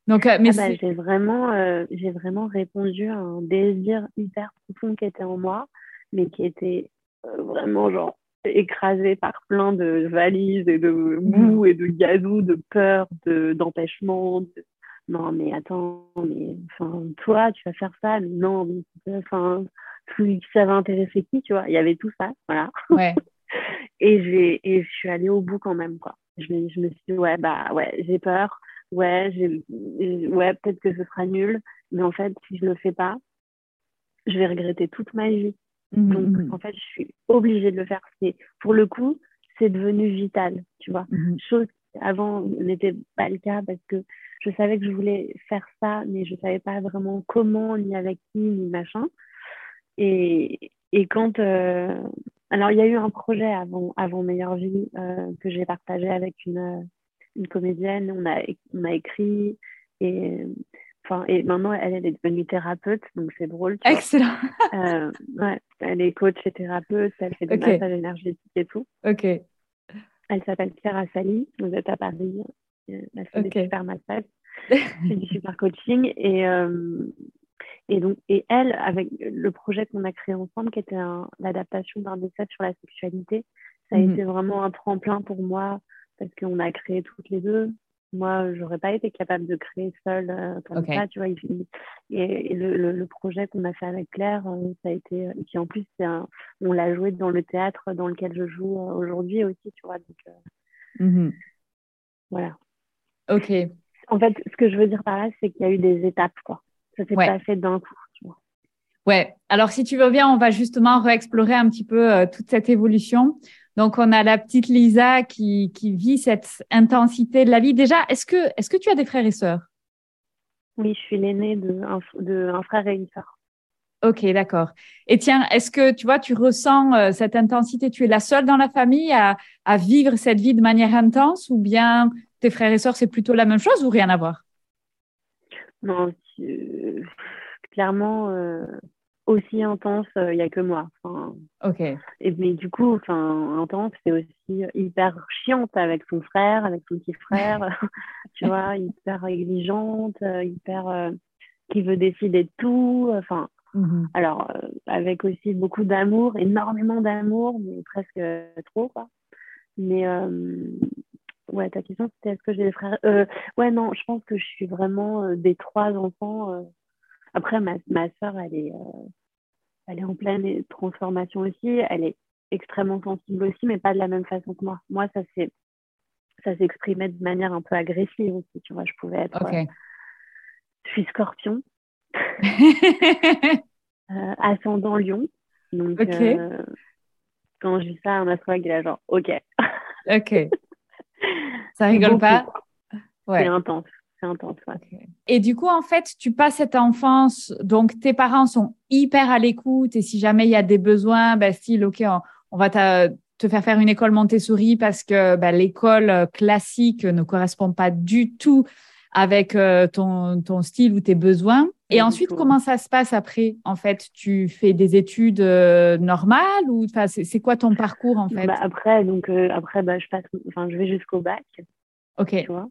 Donc, euh, mais ah bah, j'ai vraiment, j'ai vraiment répondu à un désir hyper profond qui était en moi mais qui était euh, vraiment genre écrasé par plein de valises et de boue et de gazou, de peur, de, d'empêchement. Non, mais attends, mais enfin, toi, tu vas faire ça, mais non, mais enfin, ça va intéresser qui, tu vois? Il y avait tout ça, voilà. Ouais. et, j'ai, et je suis allée au bout quand même, quoi. Je, je me suis dit, ouais, bah, ouais, j'ai peur, ouais, j'ai, ouais, peut-être que ce sera nul, mais en fait, si je le fais pas, je vais regretter toute ma vie. Donc, mmh, mmh. en fait, je suis obligée de le faire. C'est, pour le coup, c'est devenu vital, tu vois. Mmh. Chose qui avant n'était pas le cas parce que je savais que je voulais faire ça, mais je savais pas vraiment comment, ni avec qui, ni machin. Et, et quand. Euh, alors, il y a eu un projet avant, avant Meilleure Vie euh, que j'ai partagé avec une, une comédienne. On a, on a écrit et Enfin, et maintenant, elle, elle, est devenue thérapeute, donc c'est drôle. Excellent. Euh, ouais, elle est coach et thérapeute, elle fait des massages énergétiques et tout. Ok. Elle s'appelle Pierre Assali, vous êtes à Paris, elle fait des super massages, c'est du super coaching. Et, euh, et, donc, et elle, avec le projet qu'on a créé ensemble, qui était l'adaptation d'un message sur la sexualité, ça a mhm. été vraiment un tremplin pour moi parce qu'on a créé toutes les deux moi, j'aurais pas été capable de créer seule euh, comme ça, tu vois. Et, le, le, projet qu'on a fait avec Claire, euh, ça a été. Et puis en plus, un, on l'a joué dans le théâtre dans lequel je joue euh, aujourd'hui aussi, tu vois. Donc, mmh voilà. Ok. En fait, ce que je veux dire par là, c'est qu'il y a eu des étapes, quoi. Ça s'est pas fait d'un coup, tu vois. Ouais. Alors, si tu veux bien, on va justement réexplorer un petit peu toute cette évolution. Donc, on a la petite Lisa qui, qui vit cette intensité de la vie. Déjà, est-ce que, est-ce que tu as des frères et sœurs? Oui, je suis l'aînée d'un de un frère et une sœur. Ok, d'accord. Et tiens, est-ce que tu vois, tu ressens euh, cette intensité? Tu es la seule dans la famille à, à, vivre cette vie de manière intense ou bien tes frères et sœurs, c'est plutôt la même chose ou rien à voir? Non, euh, clairement, euh, aussi intense, il n'y a que moi. ok. Et, mais du coup, enfin, intense, c'est aussi hyper chiante avec son frère, avec son petit frère, tu vois, hyper exigeante, hyper qui veut décider de tout. Enfin, mmh alors, avec aussi beaucoup d'amour, énormément d'amour, mais presque trop, quoi. Mais ouais, ta question, c'était est-ce que j'ai des frères? Euh, Ouais, non, je pense que je suis vraiment euh, des trois enfants. Euh. Après, ma, ma soeur, elle est, elle est en pleine transformation aussi. Elle est extrêmement sensible aussi, mais pas de la même façon que moi. Moi, ça s'est ça s'exprimait de manière un peu agressive aussi, tu vois. Je pouvais être. je suis scorpion. ascendant lion. Donc, quand je dis ça, un astrologue, il est genre, OK. OK. Ça rigole pas? C'est intense. Intense. Et du coup, en fait, tu passes cette enfance, donc tes parents sont hyper à l'écoute et si jamais il y a des besoins, bah, style, OK, on, va te faire faire une école Montessori parce que bah, l'école classique ne correspond pas du tout avec euh, ton, ton, style ou tes besoins. Et ensuite, comment ça se passe après? En fait, tu fais des études euh, normales ou c'est quoi ton parcours en fait? Bah, Après, donc euh, après, bah, je passe, enfin, je vais jusqu'au bac. Ok. Tu vois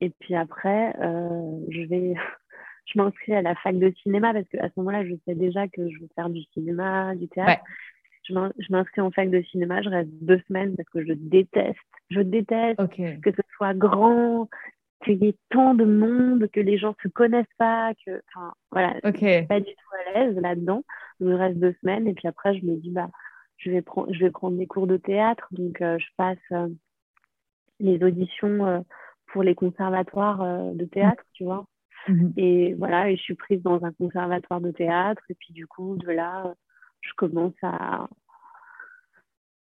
et puis après, je vais, je m'inscris à la fac de cinéma parce qu'à ce moment-là, je sais déjà que je veux faire du cinéma, du théâtre. Je m'inscris en fac de cinéma, je reste deux semaines parce que je déteste, je déteste que ce soit grand, qu'il y ait tant de monde, que les gens se connaissent pas, que, enfin, voilà, okay. pas du tout à l'aise là-dedans. Il me reste deux semaines et puis après, je me dis, bah, je vais, prendre, je vais prendre des cours de théâtre. Donc, euh, je passe euh, les auditions euh, pour les conservatoires de théâtre, tu vois. Mhm. Et voilà, et je suis prise dans un conservatoire de théâtre. Et puis, du coup, de là, je commence à,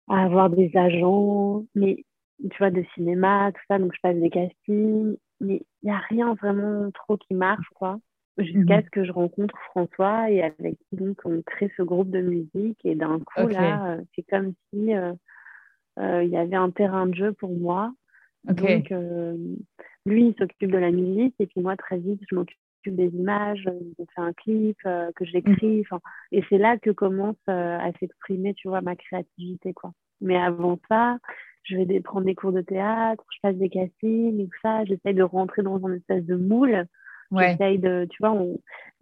à avoir des agents. Mais tu vois, de cinéma, tout ça. Donc, je passe des castings mais il n'y a rien vraiment trop qui marche, quoi. Jusqu'à mhm. ce que je rencontre François et avec qui donc on crée ce groupe de musique. Et d'un coup, là, euh, c'est comme si euh, euh, il y avait un terrain de jeu pour moi. Donc, lui, il s'occupe de la musique et puis moi, très vite, je m'occupe des images, on fait un clip, que j'écris. Mhm. Et c'est là que commence à s'exprimer, tu vois, ma créativité, quoi. Mais avant ça, je vais prendre des cours de théâtre, je passe des castings et tout ça. J'essaye de rentrer dans un espèce de moule. J'essaye de, tu vois,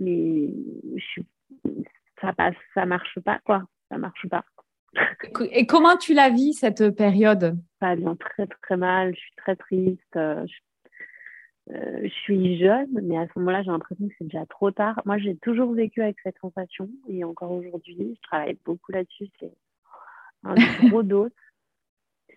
mais je... ça passe, ça marche pas, quoi. Ça marche pas. Et comment tu la vis cette période? Pas bien, très très mal. Je suis très triste. Euh, euh, je, suis jeune, mais à ce moment-là, j'ai l'impression que c'est déjà trop tard. Moi, j'ai toujours vécu avec cette sensation et encore aujourd'hui, je travaille beaucoup là-dessus. C'est un gros dos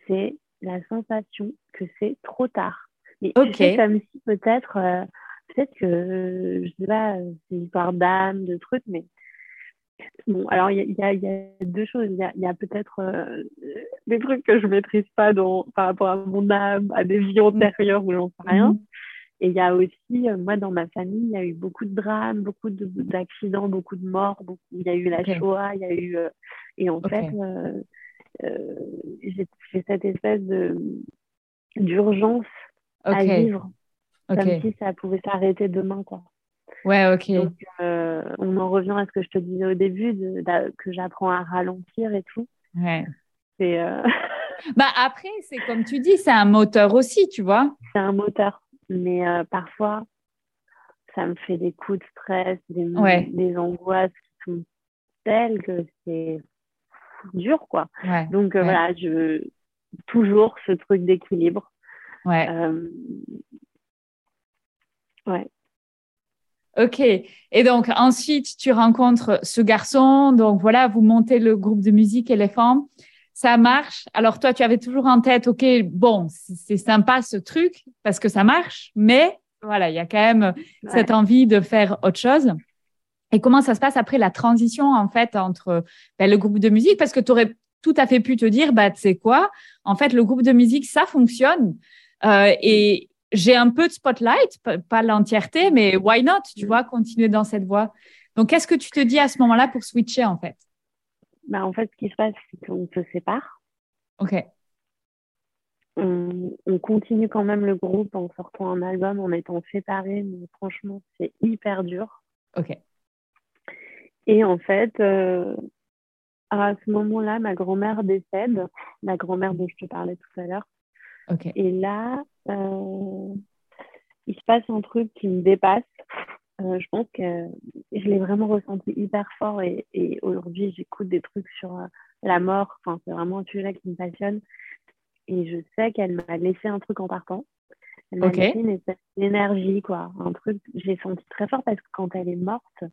c'est la sensation que c'est trop tard. Mais okay. sais, comme si peut-être, euh, peut-être que, je sais pas, c'est une histoire d'âme, de trucs, mais bon, alors il y, y, a deux choses. Il y a, peut-être euh, des trucs que je maîtrise pas dans, par rapport à mon âme, à des vies antérieures ou j'en sais rien. Mm-hmm. Et il y a aussi, euh, moi, dans ma famille, il y a eu beaucoup de drames, beaucoup d'accidents, beaucoup de morts. Il y a eu la Shoah, il y a eu. et en fait, euh, j'ai cette espèce d'urgence à vivre, comme si ça pouvait s'arrêter demain, quoi. Ouais, ok. Donc, euh, on en revient à ce que je te disais au début, que j'apprends à ralentir et tout. Ouais. C'est. Euh, bah après, c'est comme tu dis, c'est un moteur aussi, tu vois. C'est un moteur, mais parfois, ça me fait des coups de stress, des, des angoisses qui sont telles que c'est dur, quoi. Donc euh, voilà, je veux toujours ce truc d'équilibre. Ouais. Euh, ouais. Ok. Et donc ensuite, tu rencontres ce garçon. Donc voilà, vous montez le groupe de musique Éléphant. Ça marche. Alors toi, tu avais toujours en tête, ok, bon, c'est sympa ce truc parce que ça marche, mais voilà, il y a quand même cette envie de faire autre chose. Et comment ça se passe après la transition en fait entre ben, le groupe de musique? Parce que tu aurais tout à fait pu te dire, bah, tu sais quoi, en fait, le groupe de musique, ça fonctionne. Euh, et j'ai un peu de spotlight, pas l'entièreté, mais why not, tu vois, continuer dans cette voie. Donc, qu'est-ce que tu te dis à ce moment-là pour switcher, en fait? Bah, En fait, ce qui se passe, c'est qu'on se sépare. OK. On, on, continue quand même le groupe en sortant un album, en étant séparés, mais franchement, c'est hyper dur. OK. Et en fait, euh, à ce moment-là, ma grand-mère décède, la grand-mère dont je te parlais tout à l'heure. Et là, euh, il se passe un truc qui me dépasse. Euh, je pense que je l'ai vraiment ressenti hyper fort et, aujourd'hui, j'écoute des trucs sur la mort. Enfin, c'est vraiment un sujet qui me passionne. Et je sais qu'elle m'a laissé un truc en partant. Elle m'a laissé une espèce d'énergie, quoi. Un truc, j'ai senti très fort parce que quand elle est morte,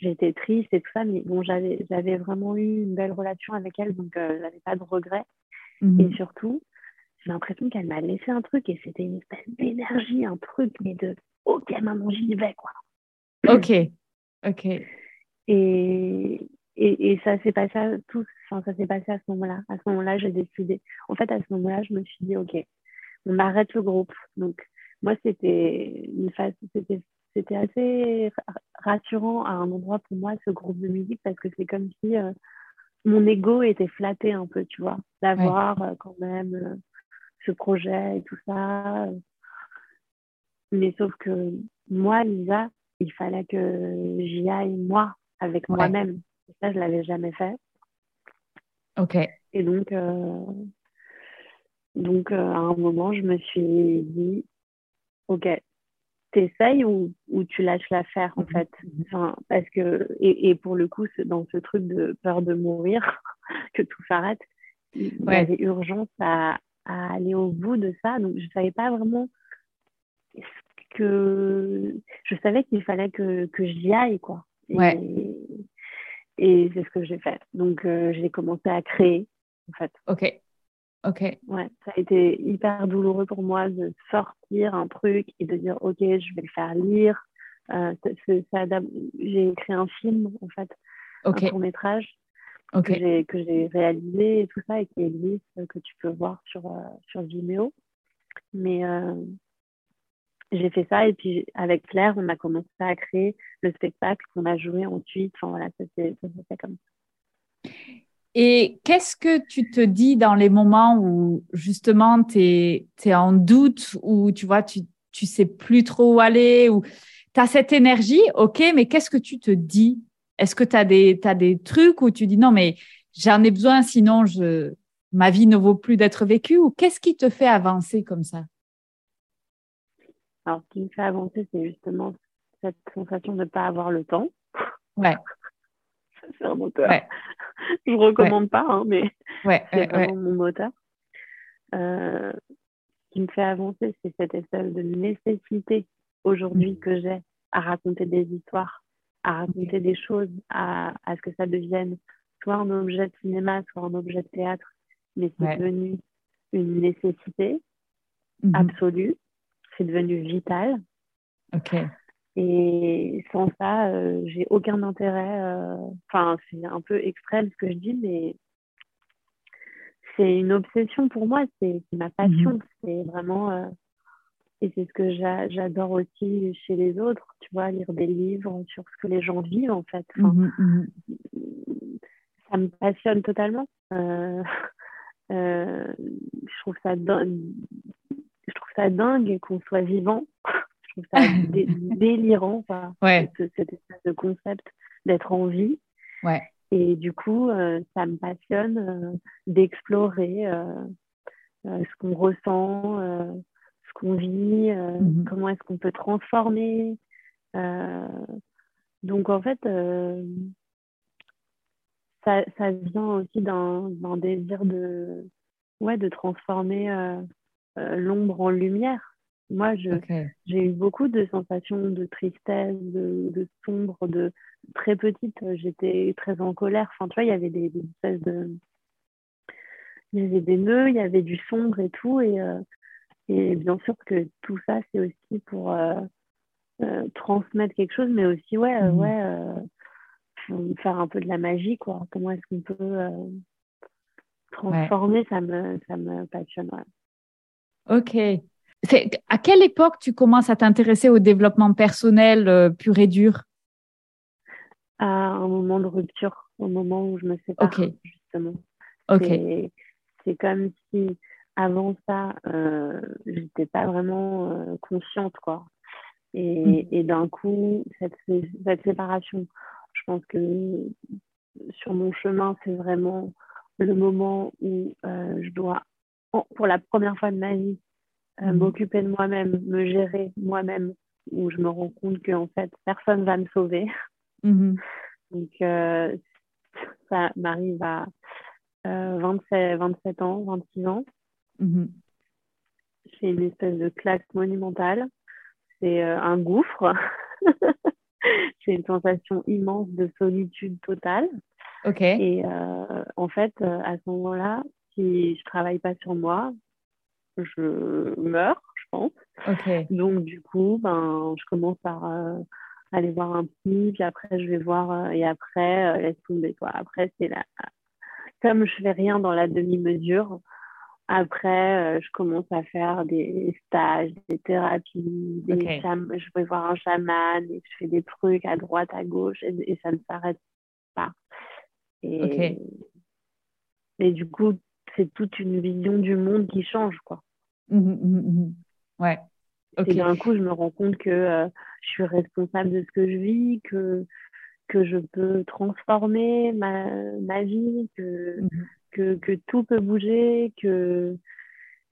j'étais triste et tout ça, mais bon, j'avais, j'avais vraiment eu une belle relation avec elle, donc euh, j'avais pas de regrets. Mhm. Et surtout, j'ai l'impression qu'elle m'a laissé un truc et c'était une espèce d'énergie, un truc, mais de OK, maman, j'y vais, quoi. OK. OK. Et, et, et ça s'est passé à tout, enfin, ça s'est passé à ce moment-là. À ce moment-là, j'ai décidé. En fait, à ce moment-là, je me suis dit, OK, on arrête le groupe. Donc, moi, c'était une phase, c'était c'était assez rassurant à un endroit pour moi, ce groupe de musique, parce que c'est comme si euh, mon ego était flatté un peu, tu vois, d'avoir euh, quand même euh, ce projet et tout ça. Mais sauf que moi, Lisa, il fallait que j'y aille moi, avec moi-même. ça, je l'avais jamais fait. Ok. Et donc, donc à un moment, je me suis dit, ok, t'essayes ou, ou tu lâches l'affaire en mhm. fait enfin, parce que et, et, pour le coup dans ce truc de peur de mourir que tout s'arrête il y avait urgence à, à, aller au bout de ça. Donc je savais pas vraiment que je savais qu'il fallait que, que j'y aille quoi. Et, et c'est ce que j'ai fait. Donc euh, j'ai commencé à créer en fait. Ok. Ok. Ouais, ça a été hyper douloureux pour moi de sortir un truc et de dire ok, je vais le faire lire. Euh, j'ai écrit un film en fait, un court métrage que j'ai réalisé et tout ça et qui existe, que tu peux voir sur, euh, sur Vimeo. Mais euh, j'ai fait ça et puis avec Claire, on a commencé à créer le spectacle qu'on a joué ensuite. Enfin voilà, ça s'est fait comme ça. Et qu'est-ce que tu te dis dans les moments où justement tu es, en doute, ou tu vois, tu ne sais plus trop où aller, ou tu as cette énergie, ok, mais qu'est-ce que tu te dis Est-ce que tu as des, as des trucs où tu dis non, mais j'en ai besoin, sinon je, ma vie ne vaut plus d'être vécue, ou qu'est-ce qui te fait avancer comme ça? Alors, ce qui me fait avancer, c'est justement cette sensation de ne pas avoir le temps. Ouais. c'est un moteur. Ouais. Je recommande pas, hein, mais c'est vraiment mon moteur. Euh, ce qui me fait avancer, c'est cette espèce de nécessité aujourd'hui mm. que j'ai à raconter des histoires, à raconter des choses, à, à, ce que ça devienne soit un objet de cinéma, soit un objet de théâtre, mais c'est devenu une nécessité mm-hmm. absolue, c'est devenu vital. Ok. Et sans ça, euh, j'ai aucun intérêt. Euh, enfin, c'est un peu extrême ce que je dis, mais c'est une obsession pour moi. C'est ma passion. Mhm. C'est vraiment. Euh, et c'est ce que j'adore aussi chez les autres, tu vois, lire des livres sur ce que les gens vivent, en fait. Mhm, mhm. Ça me passionne totalement. je trouve ça dingue. Je trouve ça dingue qu'on soit vivant ça délirant, cet espèce de concept d'être en vie. Ouais. Et du coup, euh, ça me passionne euh, d'explorer euh, ce qu'on ressent, qu'on vit, mm-hmm. comment est-ce qu'on peut transformer. donc en fait, ça, ça, vient aussi d'un désir de, ouais, de transformer l'ombre en lumière. Moi, j'ai eu beaucoup de sensations de tristesse, de, sombre, de très petite. J'étais très en colère. Enfin, tu vois, il y avait des, espèces de. Il y avait des nœuds, il y avait du sombre et tout. Et, euh, et bien sûr que tout ça, c'est aussi pour euh, euh, transmettre quelque chose, mais aussi, ouais, mmh. ouais faire un peu de la magie, quoi. Comment est-ce qu'on peut transformer ça, me, ça me passionne. Ok à quelle époque tu commences à t'intéresser au développement personnel euh, pur et dur? À un moment de rupture, au moment où je me sépare, justement. C'est comme si avant ça, euh, je n'étais pas vraiment euh, consciente, quoi. Et, mm. et d'un coup, cette, cette, séparation, je pense que sur mon chemin, c'est vraiment le moment où euh, je dois, pour la première fois de ma vie, euh, mhm. m'occuper de moi-même, me gérer moi-même, où je me rends compte que en fait, personne va me sauver. Mhm. Donc, ça m'arrive à 27, 27 ans, 26 ans. Mhm. C'est une espèce de claque monumentale. C'est un gouffre. c'est une sensation immense de solitude totale. Ok. Et euh, en fait, euh, à ce moment-là, si je travaille pas sur moi, je meurs, je pense. Ok. Donc du coup, ben, je commence par euh, aller voir un petit, puis après je vais voir et après laisse tomber quoi. Après c'est là, comme je fais rien dans la demi-mesure, après, euh, je commence à faire des stages, des thérapies, des je vais voir un chaman et je fais des trucs à droite, à gauche et, ça ne s'arrête pas. Et, et du coup, c'est toute une vision du monde qui change, quoi. Mmh, mmh, mmh, ouais. Et d'un coup, je me rends compte que euh, je suis responsable de ce que je vis, que, que je peux transformer ma, ma vie, que, que, que tout peut bouger, que,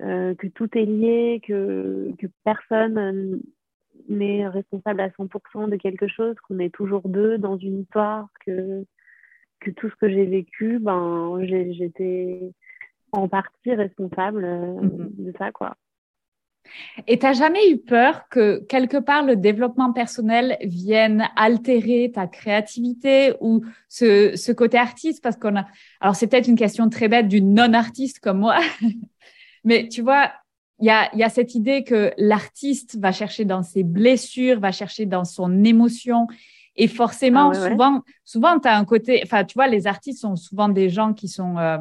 euh, que tout est lié, que, que personne n'est responsable à 100% de quelque chose, qu'on est toujours deux dans une histoire, que, que tout ce que j'ai vécu, ben, j'étais en partie responsable euh, mm-hmm. de ça, quoi. Et tu n'as jamais eu peur que quelque part le développement personnel vienne altérer ta créativité ou ce, ce côté artiste? Parce qu'on a, alors c'est peut-être une question très bête d'une non-artiste comme moi, mais tu vois, il y a, y a cette idée que l'artiste va chercher dans ses blessures, va chercher dans son émotion. Et forcément, ah souvent, souvent, tu as un côté, enfin, tu vois, les artistes sont souvent des gens qui sont euh,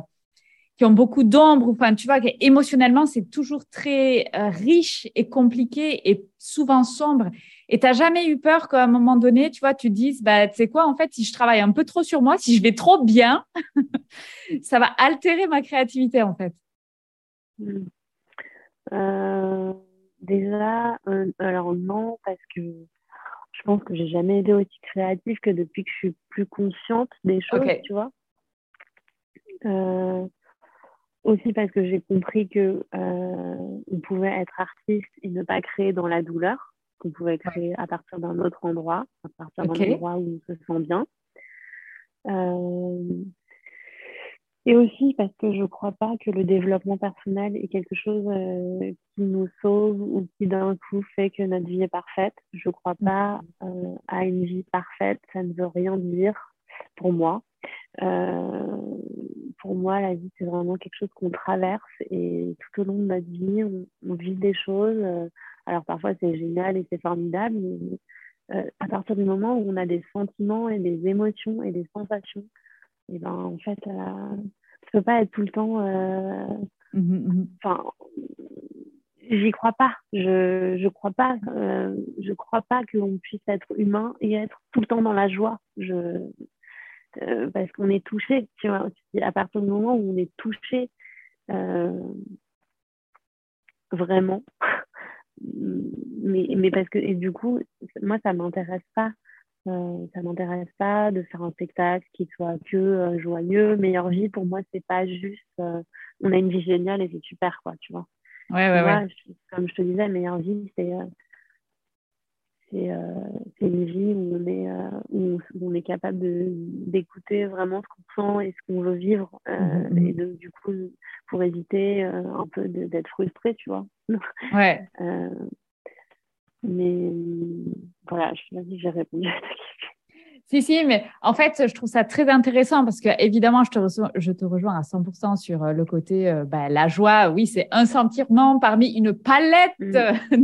qui ont beaucoup d'ombre, enfin, tu vois, émotionnellement, c'est toujours très euh, riche et compliqué et souvent sombre. Et tu n'as jamais eu peur qu'à un moment donné, tu vois, tu dises, bah, tu sais quoi, en fait, si je travaille un peu trop sur moi, si je vais trop bien, ça va altérer ma créativité, en fait. Hmm. Euh, déjà, euh, alors non, parce que je pense que j'ai jamais été aussi créative que depuis que je suis plus consciente des choses, tu vois. Euh, aussi parce que j'ai compris que euh, on pouvait être artiste et ne pas créer dans la douleur, qu'on pouvait créer à partir d'un autre endroit, à partir d'un endroit où on se sent bien. Euh, et aussi parce que je ne crois pas que le développement personnel est quelque chose euh, qui nous sauve ou qui d'un coup fait que notre vie est parfaite. Je ne crois pas euh, à une vie parfaite, ça ne veut rien dire pour moi. Euh, pour moi, la vie, c'est vraiment quelque chose qu'on traverse et tout au long de notre vie, on, vit des choses. Euh, alors parfois, c'est génial et c'est formidable, mais euh, à partir du moment où on a des sentiments et des émotions et des sensations, et ben en fait, ça ne peut pas être tout le temps. Mmh, mmh. Enfin, j'y crois pas. Je je crois pas. je crois pas qu'on puisse être humain et être tout le temps dans la joie. Je euh, parce qu'on est touché, tu vois, à partir du moment où on est touché euh, vraiment, mais, mais parce que, et du coup, moi, ça m'intéresse pas. Euh, ça m'intéresse pas de faire un spectacle qui soit que joyeux, meilleure vie. Pour moi, c'est pas juste on a une vie géniale et c'est super, quoi, tu vois. Ouais, ouais, ouais. comme je te disais, meilleure vie, c'est euh, c'est une vie où on est, euh, où on est capable d'écouter vraiment ce qu'on sent et ce qu'on veut vivre. Euh, mmh, mmh. Et de, du coup, pour éviter un peu d'être frustré, tu vois. Ouais. mais voilà, je me dis j'ai répondu à ta question. Si, si, mais en fait, je trouve ça très intéressant parce que, évidemment, je te, rejoins, je te rejoins à 100% sur le côté, bah, la joie, oui, c'est un sentiment parmi une palette mmh.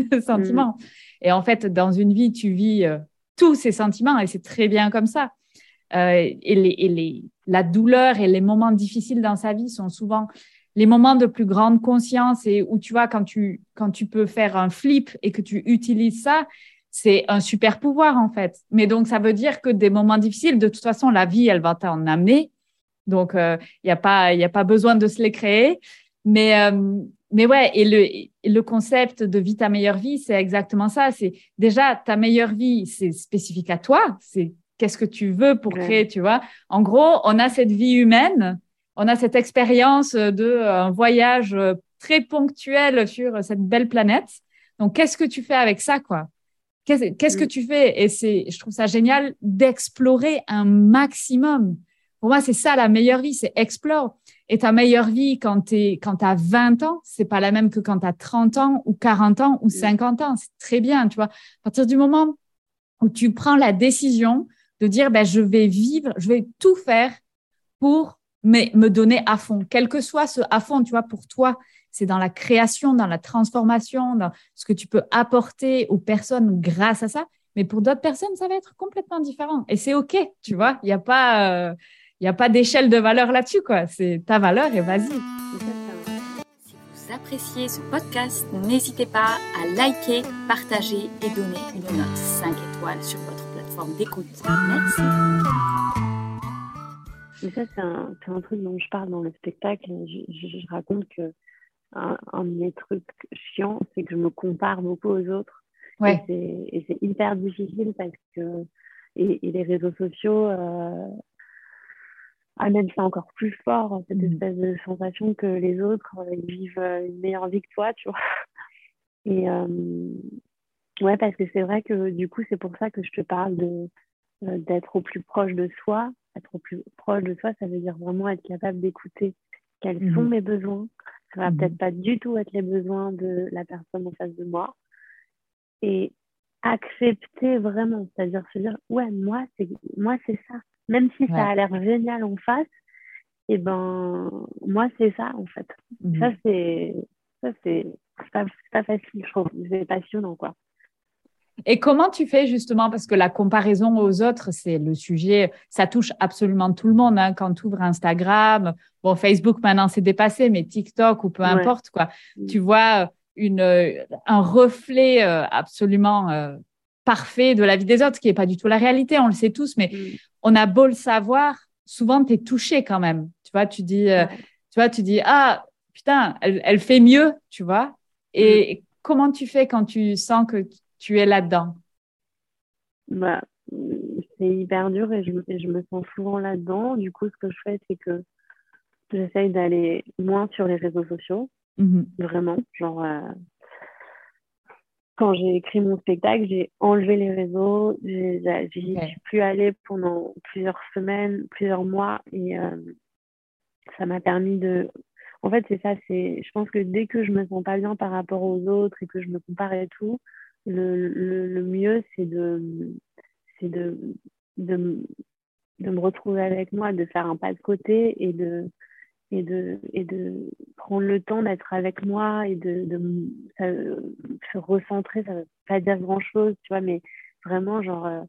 de sentiments. Et en fait, dans une vie, tu vis euh, tous ces sentiments et c'est très bien comme ça. Euh, et, les, et les, la douleur et les moments difficiles dans sa vie sont souvent les moments de plus grande conscience et où tu vois quand tu quand tu peux faire un flip et que tu utilises ça, c'est un super pouvoir en fait. Mais donc ça veut dire que des moments difficiles, de toute façon, la vie elle va t'en amener. Donc il euh, n'y a pas il y a pas besoin de se les créer. Mais euh, mais ouais, et le, le concept de vie ta meilleure vie, c'est exactement ça. C'est déjà ta meilleure vie, c'est spécifique à toi. C'est qu'est-ce que tu veux pour créer, tu vois. En gros, on a cette vie humaine, on a cette expérience de un voyage très ponctuel sur cette belle planète. Donc, qu'est-ce que tu fais avec ça, quoi? Qu'est-ce que mm. tu fais? Et c'est, je trouve ça génial d'explorer un maximum. Pour moi, c'est ça la meilleure vie, c'est explore. Et ta meilleure vie quand tu quand as 20 ans, c'est pas la même que quand tu as 30 ans ou 40 ans ou 50 mm. ans. C'est très bien, tu vois. À partir du moment où tu prends la décision de dire, ben, je vais vivre, je vais tout faire pour me, me donner à fond, quel que soit ce à fond, tu vois, pour toi c'est dans la création, dans la transformation, dans ce que tu peux apporter aux personnes grâce à ça. Mais pour d'autres personnes, ça va être complètement différent. Et c'est OK, tu vois. Il n'y a pas, euh, a pas d'échelle de valeur là-dessus, quoi. C'est ta valeur et vas-y. Si vous appréciez ce podcast, n'hésitez pas à liker, partager et donner une note 5 étoiles sur votre plateforme d'écoute. Merci. Mais ça, c'est un, un, truc dont je parle dans le spectacle. Je, je raconte que un, un, de mes trucs chiants, c'est que je me compare beaucoup aux autres. Et c'est hyper difficile parce que et, les réseaux sociaux euh, amènent ça encore plus fort, cette mm. espèce de sensation que les autres euh, vivent une meilleure vie que toi, tu vois. Et euh, ouais, parce que c'est vrai que du coup, c'est pour ça que je te parle de euh, d'être au plus proche de soi. Être au plus proche de soi, ça veut dire vraiment être capable d'écouter quels sont mm. mes besoins, ça va peut-être mhm. pas du tout être les besoins de la personne en face de moi. Et accepter vraiment, c'est-à-dire se dire, ouais, moi, c'est moi c'est ça. Même si ça a l'air génial en face, et eh ben, moi, c'est ça, en fait. Mhm. Ça, c'est ça c'est pas, pas facile, je trouve. C'est passionnant, quoi. Et comment tu fais justement, parce que la comparaison aux autres, c'est le sujet, ça touche absolument tout le monde. Hein, quand tu ouvres Instagram, bon, Facebook maintenant c'est dépassé, mais TikTok ou peu importe quoi, mm. tu vois euh, une, euh, un reflet euh, absolument parfait de la vie des autres, qui n'est pas du tout la réalité, on le sait tous, mais mm. on a beau le savoir, souvent tu es touché quand même. Tu vois, tu dis, tu vois, tu dis, ah putain, elle, elle fait mieux, tu vois. Et mm. comment tu fais quand tu sens que tu es là-dedans? Bah, C'est hyper dur et je, je me sens souvent là-dedans. Du coup, ce que je fais, c'est que j'essaye d'aller moins sur les réseaux sociaux. Mhm. Vraiment. Genre, euh, quand j'ai écrit mon spectacle, j'ai enlevé les réseaux. J'y suis plus allée pendant plusieurs semaines, plusieurs mois. Et euh, ça m'a permis de en fait, c'est ça, c'est, je pense que dès que je me sens pas bien par rapport aux autres et que je me compare et tout, le, le, mieux, c'est de, de, de, de, me retrouver avec moi, de faire un pas de côté et de, et de, et de prendre le temps d'être avec moi et de, de se recentrer. Ça ne veut pas dire grand-chose, tu vois, mais vraiment, genre, euh,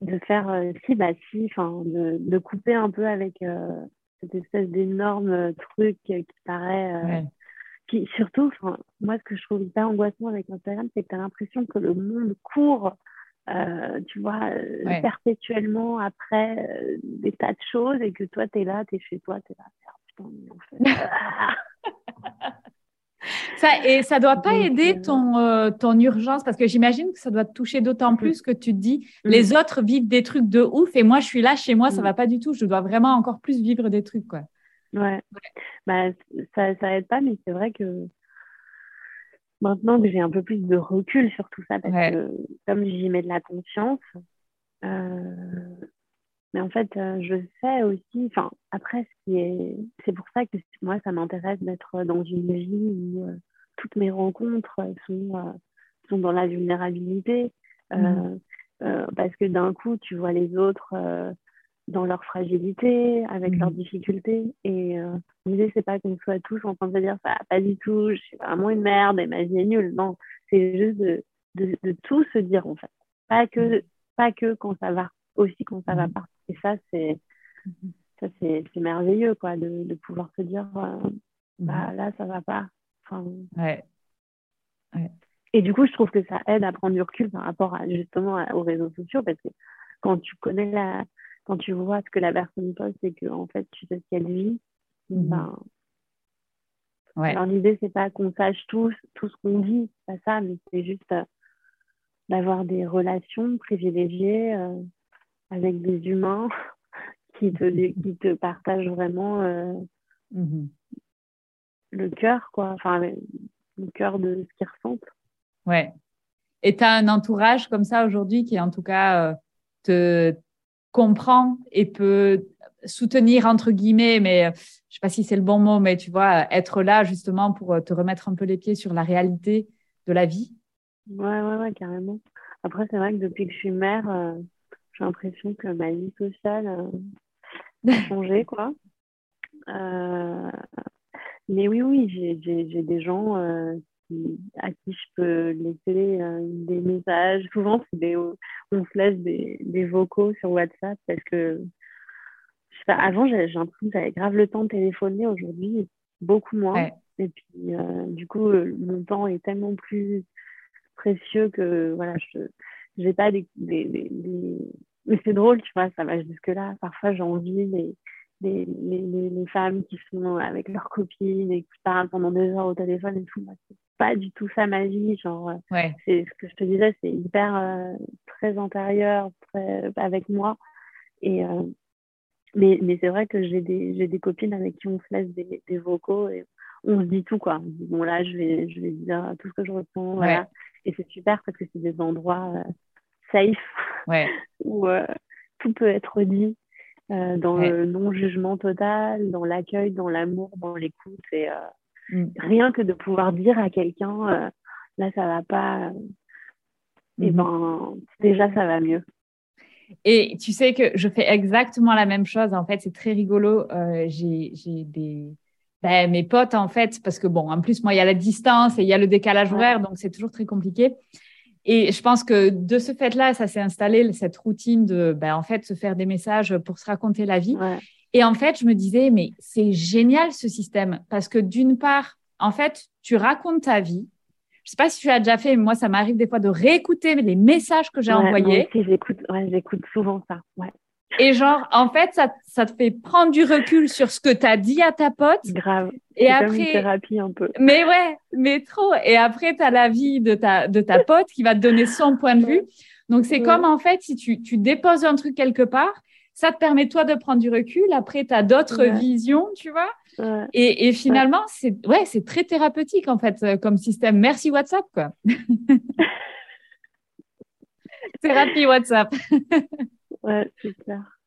de faire, euh, si, bah si, enfin, de, de couper un peu avec euh, cette espèce d'énorme truc qui paraît surtout, moi, ce que je trouve hyper angoissant avec Instagram, c'est que tu as l'impression que le monde court, euh, tu vois, euh, perpétuellement après euh, des tas de choses et que toi, tu es là, tu es chez toi, tu es là. Putain, en fait, ça, et ça doit pas aider ton, ton urgence parce que j'imagine que ça doit te toucher d'autant mm. plus que tu te dis mm. les autres vivent des trucs de ouf et moi je suis là chez moi, ça mm. va pas du tout. Je dois vraiment encore plus vivre des trucs. Quoi. Ouais. Bah, ça, ça aide pas, mais c'est vrai que maintenant que j'ai un peu plus de recul sur tout ça, parce que comme j'y mets de la confiance, euh, mais en fait, euh, je sais aussi, enfin, après, ce qui est, c'est pour ça que moi, ça m'intéresse d'être dans une vie où euh, toutes mes rencontres sont, sont dans la vulnérabilité, mmh. parce que d'un coup, tu vois les autres dans leur fragilité, avec leurs mhm. difficultés. Et euh, l'idée, c'est pas qu'on soit tous en train de se dire ça, pas du tout, je suis vraiment une merde et ma vie est nulle. Non, c'est juste de, de, de, tout se dire en fait. Pas que, mhm. pas que quand ça va, aussi quand ça va mhm. pas. Et ça, c'est ça c'est merveilleux quoi, de, de pouvoir se dire euh, bah là, ça va pas. Enfin, ouais. ouais. Et du coup, je trouve que ça aide à prendre du recul par rapport à, justement aux réseaux sociaux parce que quand tu connais la, quand tu vois ce que la personne pose et que en fait tu sais ce qu'elle vit, mhm. ben, ouais. alors l'idée c'est pas qu'on sache tout, tout ce qu'on vit, c'est pas ça, mais c'est juste euh, d'avoir des relations privilégiées, euh, avec des humains qui te, qui te partagent vraiment mmh le cœur, quoi. Enfin, le cœur de ce qu'ils ressentent. Ouais. Et tu as un entourage comme ça aujourd'hui qui, en tout cas, te comprend et peut soutenir entre guillemets, mais euh, je sais pas si c'est le bon mot, mais tu vois, être là justement pour euh, te remettre un peu les pieds sur la réalité de la vie. Ouais, ouais, ouais, carrément. Après, c'est vrai que depuis que je suis mère, euh, j'ai l'impression que ma vie sociale a changé, quoi. mais oui, oui, j'ai des gens à qui je peux laisser des messages. Souvent, des, on se laisse des, des vocaux sur WhatsApp parce que avant, j'ai l'impression que j'avais grave le temps de téléphoner. Aujourd'hui, beaucoup moins. Et puis, euh, du coup, euh, mon temps est tellement plus précieux que voilà, je n'ai pas des, des, Mais c'est drôle, tu vois, ça va jusque-là. Parfois, j'ai envie les, les, les, femmes qui sont avec leurs copines et qui parlent pendant des heures au téléphone et tout. Pas du tout ça ma vie. Genre, ouais. c'est ce que je te disais, c'est hyper euh, très intérieur, très, avec moi. Et, mais, mais c'est vrai que j'ai des, j'ai des copines avec qui on se laisse des, des, vocaux et on se dit tout, quoi. Bon, là, je vais, je vais dire tout ce que je ressens, voilà. Et c'est super parce que c'est des endroits euh, safe où euh, tout peut être dit euh, dans le non-jugement total, dans l'accueil, dans l'amour, dans l'écoute. Et. Rien que de pouvoir dire à quelqu'un, là, ça va pas, et mm-hmm. ben, déjà, ça va mieux. Et tu sais que je fais exactement la même chose. En fait, c'est très rigolo. Euh, j'ai des. Ben, mes potes, en fait, parce que bon, en plus, moi, il y a la distance et il y a le décalage horaire, donc c'est toujours très compliqué. Et je pense que de ce fait-là, ça s'est installé, cette routine de, ben, en fait, se faire des messages pour se raconter la vie. Et en fait, je me disais, mais c'est génial ce système, parce que d'une part, en fait, tu racontes ta vie, je sais pas si tu as déjà fait, mais moi, ça m'arrive des fois de réécouter les messages que j'ai envoyés. Moi j'écoute, j'écoute souvent ça. Ouais. Et genre, en fait, ça, ça, te fait prendre du recul sur ce que tu as dit à ta pote. Grave. Et après. Comme une thérapie un peu. Mais ouais, mais trop. Et après, tu as la vie de ta, de ta pote qui va te donner son point de vue. Donc, c'est comme en fait, si tu, tu déposes un truc quelque part, ça te permet toi de prendre du recul. Après, tu as d'autres visions, tu vois. Et, finalement, c'est ouais, c'est très thérapeutique en fait euh, comme système. Merci WhatsApp quoi. Thérapie WhatsApp. ouais, c'est clair.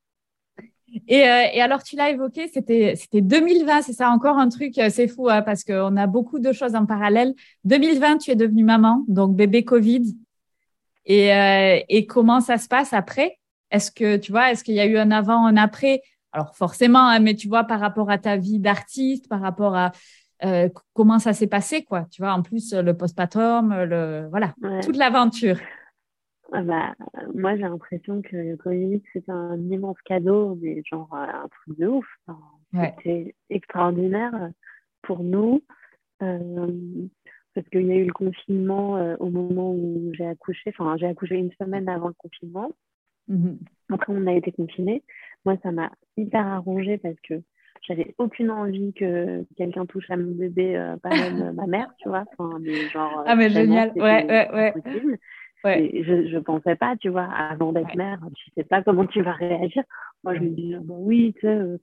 Et, euh, et, alors, tu l'as évoqué, c'était 2020, c'est ça encore un truc, euh, c'est fou hein, parce qu'on a beaucoup de choses en parallèle. 2020, tu es devenue maman, donc bébé Covid. Et, et comment ça se passe après? Est-ce que, tu vois, est-ce qu'il y a eu un avant, un après? Alors forcément, hein, mais tu vois, par rapport à ta vie d'artiste, par rapport à euh, comment ça s'est passé, quoi. Tu vois, en plus, le postpartum, le, voilà, toute l'aventure. Ah bah, moi, j'ai l'impression que le Covid, c'est un immense cadeau, mais genre euh, un truc de ouf. C'était extraordinaire pour nous. Euh, parce qu'il y a eu le confinement au moment où j'ai accouché. Enfin, j'ai accouché une semaine avant le confinement. Mmh Après, on a été confinés. Moi, ça m'a hyper arrangé parce que j'avais aucune envie que quelqu'un touche à mon bébé, euh, pas même euh, ma mère, tu vois. Enfin, mais genre, ah, mais génial, ouais, ouais, ouais. je, je pensais pas, tu vois, avant d'être mère, je sais pas comment tu vas réagir. Moi, je me dis, bon, oui, tu sais, euh,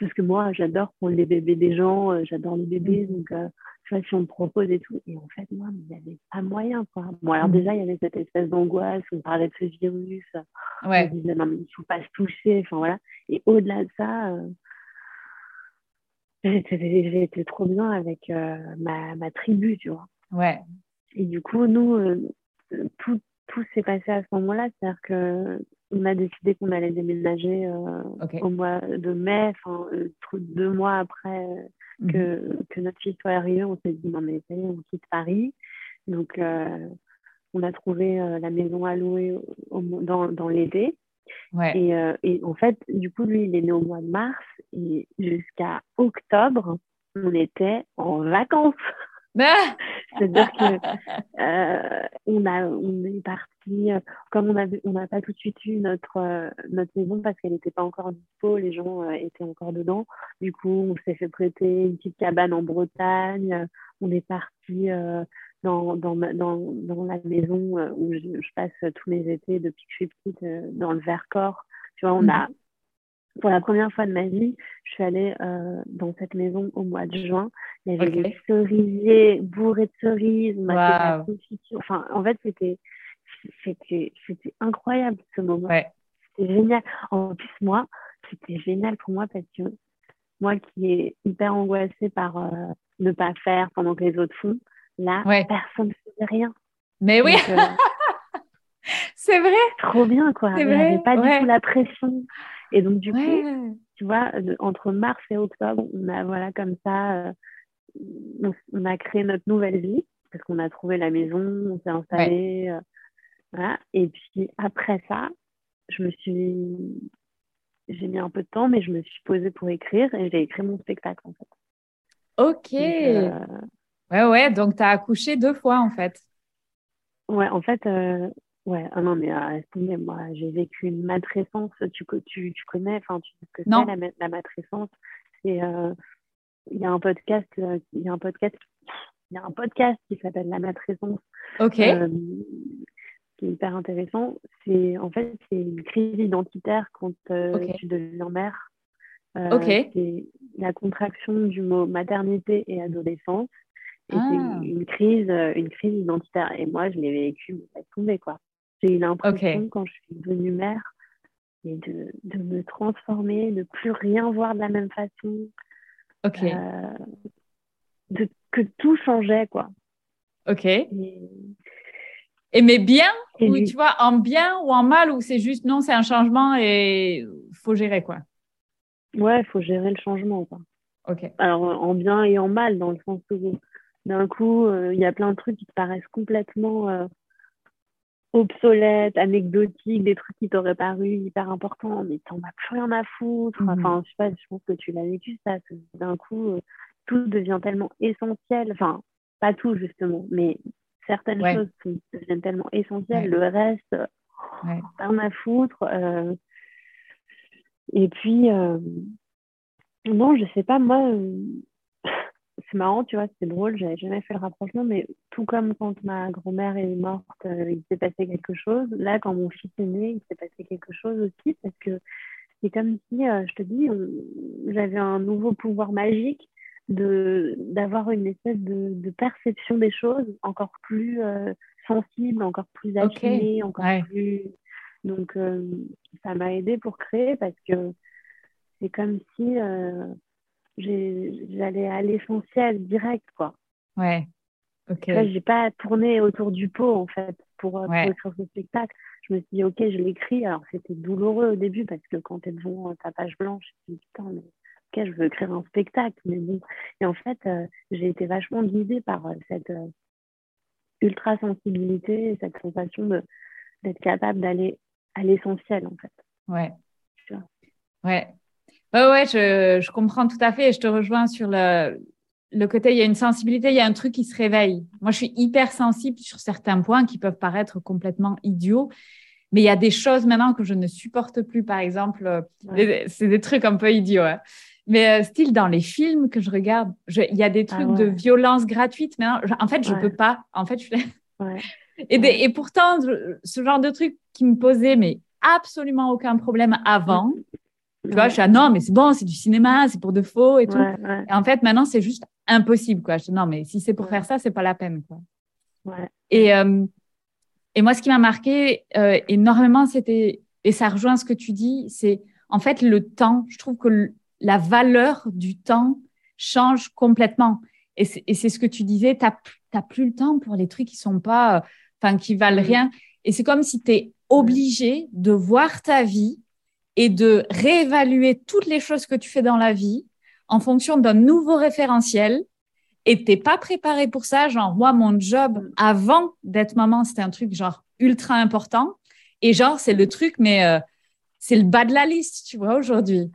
parce que moi, j'adore prendre les bébés des gens, j'adore les bébés, mmh. donc tu si on me propose et tout. Et en fait, moi, il n'y avait pas moyen, quoi. Bon, alors mmh. déjà, il y avait cette espèce d'angoisse, on parlait de ce virus, ouais. on disait, non, mais il ne faut pas se toucher, enfin voilà. Et au-delà de ça, euh, j'ai été trop bien avec euh, ma, ma, tribu, tu vois. Ouais. Et du coup, nous, euh, tout, tout s'est passé à ce moment-là, c'est-à-dire que on a décidé qu'on allait déménager au mois de mai, enfin deux mois après. Que, que, notre fille soit arrivée, on s'est dit non mais ça on quitte Paris. Donc euh, on a trouvé euh, la maison à louer dans, dans l'été. Ouais. Et, euh, et, en fait, du coup, lui, il est né au mois de mars et jusqu'à octobre, on était en vacances. C'est-à-dire que euh, on a on est parti comme on avait on n'a pas tout de suite eu notre notre maison parce qu'elle n'était pas encore dispo, les gens étaient encore dedans. Du coup, on s'est fait prêter une petite cabane en Bretagne. On est parti dans, dans, dans, dans, la maison où je, passe tous mes étés depuis que je suis petite, dans le Vercors. Tu vois, on a, pour la première fois de ma vie, je suis allée euh, dans cette maison au mois de juin. Il y avait des cerisiers bourrés de cerises. On a fait la confiture. Enfin, en fait, c'était, c'était, c'était incroyable ce moment. C'était génial. En plus, moi, c'était génial pour moi parce que moi qui est hyper angoissée par euh, ne pas faire pendant que les autres font, là, personne ne faisait rien. Mais oui, euh, c'est vrai. Trop bien, quoi. Il n'y avait pas du tout la pression. Et donc, du coup, tu vois, entre mars et octobre, on a, voilà, comme ça, euh, on, a créé notre nouvelle vie parce qu'on a trouvé la maison, on s'est installé. voilà. Et puis, après ça, je me suis j'ai mis un peu de temps, mais je me suis posée pour écrire et j'ai écrit mon spectacle en fait. Ok. Euh, ouais, ouais, donc tu as accouché deux fois en fait. Ouais, en fait, euh... ouais, ah non, mais euh, moi, j'ai vécu une matrescence, tu, tu, tu connais, enfin, tu sais ce que c'est la, la matrescence. Euh, il y a un podcast, euh, il y a un podcast, il y a un podcast qui s'appelle La matrescence. Ok hyper intéressant, c'est en fait c'est une crise identitaire quand euh, tu deviens mère. Euh, c'est la contraction du mot maternité et adolescence. Et c'est ah. une crise, euh, une crise identitaire. Et moi, je l'ai vécu, mais ça tombé quoi. J'ai eu l'impression quand je suis devenue mère et de, de, me transformer, de plus rien voir de la même façon. Ok. de, que tout changeait quoi. Ok. Et mais bien, ou tu vois, en bien ou en mal, ou c'est juste non, c'est un changement et faut gérer quoi? Ouais, il faut gérer le changement. Quoi. Ok. Alors en bien et en mal, dans le sens où d'un coup, euh, il y a plein de trucs qui te paraissent complètement euh, obsolètes, anecdotiques, des trucs qui t'auraient paru hyper importants, mais t'en as plus rien à foutre. Mhm. Enfin, je sais pas, je pense que tu l'as vécu ça. D'un coup, euh, tout devient tellement essentiel. Enfin, pas tout justement, mais certaines choses qui deviennent tellement essentielles, le reste, ouais. pas à foutre. Euh. et puis, euh... non, je sais pas, moi, c'est marrant, tu vois, c'est drôle, j'avais jamais fait le rapprochement, mais tout comme quand ma grand-mère est morte, euh, il s'est passé quelque chose. Là, quand mon fils est né, il s'est passé quelque chose aussi, parce que c'est comme si, je te dis, j'avais un nouveau pouvoir magique de d'avoir une espèce de, de, perception des choses encore plus euh, sensible, encore plus affinée, encore plus. Donc, euh, ça m'a aidé pour créer parce que c'est comme si euh, j'allais à l'essentiel direct, quoi. Ouais. Ok. J'ai pas tourné autour du pot, en fait, pour, pour écrire ce spectacle. Je me suis dit, ok, je l'écris. Alors, c'était douloureux au début parce que quand tu es devant ta page blanche, tu te dis, putain, mais je veux écrire un spectacle. Mais bon. Et en fait, euh, j'ai été vachement guidée par euh, cette euh, ultra sensibilité, cette sensation d'être capable d'aller à l'essentiel, en fait. Ouais. Ouais. Ouais, ouais, je, je, comprends tout à fait et je te rejoins sur le, le côté, il y a une sensibilité, il y a un truc qui se réveille. Moi, je suis hyper sensible sur certains points qui peuvent paraître complètement idiots. Mais il y a des choses maintenant que je ne supporte plus. Par exemple, c'est des trucs un peu idiots. Hein. Mais euh, style dans les films que je regarde, il y a des ah trucs de violence gratuite. Mais en fait, je ne peux pas. En fait, je et, et, pourtant, ce genre de truc qui me posait mais absolument aucun problème avant. Tu vois, je suis ah non, mais c'est bon, c'est du cinéma, c'est pour de faux et tout. Et en fait, maintenant, c'est juste impossible. Quoi. Je dis, non, mais si c'est pour faire ça, c'est pas la peine. Quoi. Et, euh, et moi, ce qui m'a marqué euh, énormément, c'était, et ça rejoint ce que tu dis, c'est en fait le temps. Je trouve que la valeur du temps change complètement. Et c'est ce que tu disais, tu n'as plus le temps pour les trucs qui sont pas, euh, enfin, qui valent rien. Et c'est comme si tu es obligé de voir ta vie et de réévaluer toutes les choses que tu fais dans la vie en fonction d'un nouveau référentiel. Et t'es pas préparé pour ça. Genre, moi, mon job avant d'être maman, c'était un truc genre ultra important. Et genre, c'est le truc, mais euh, c'est le bas de la liste, tu vois, aujourd'hui.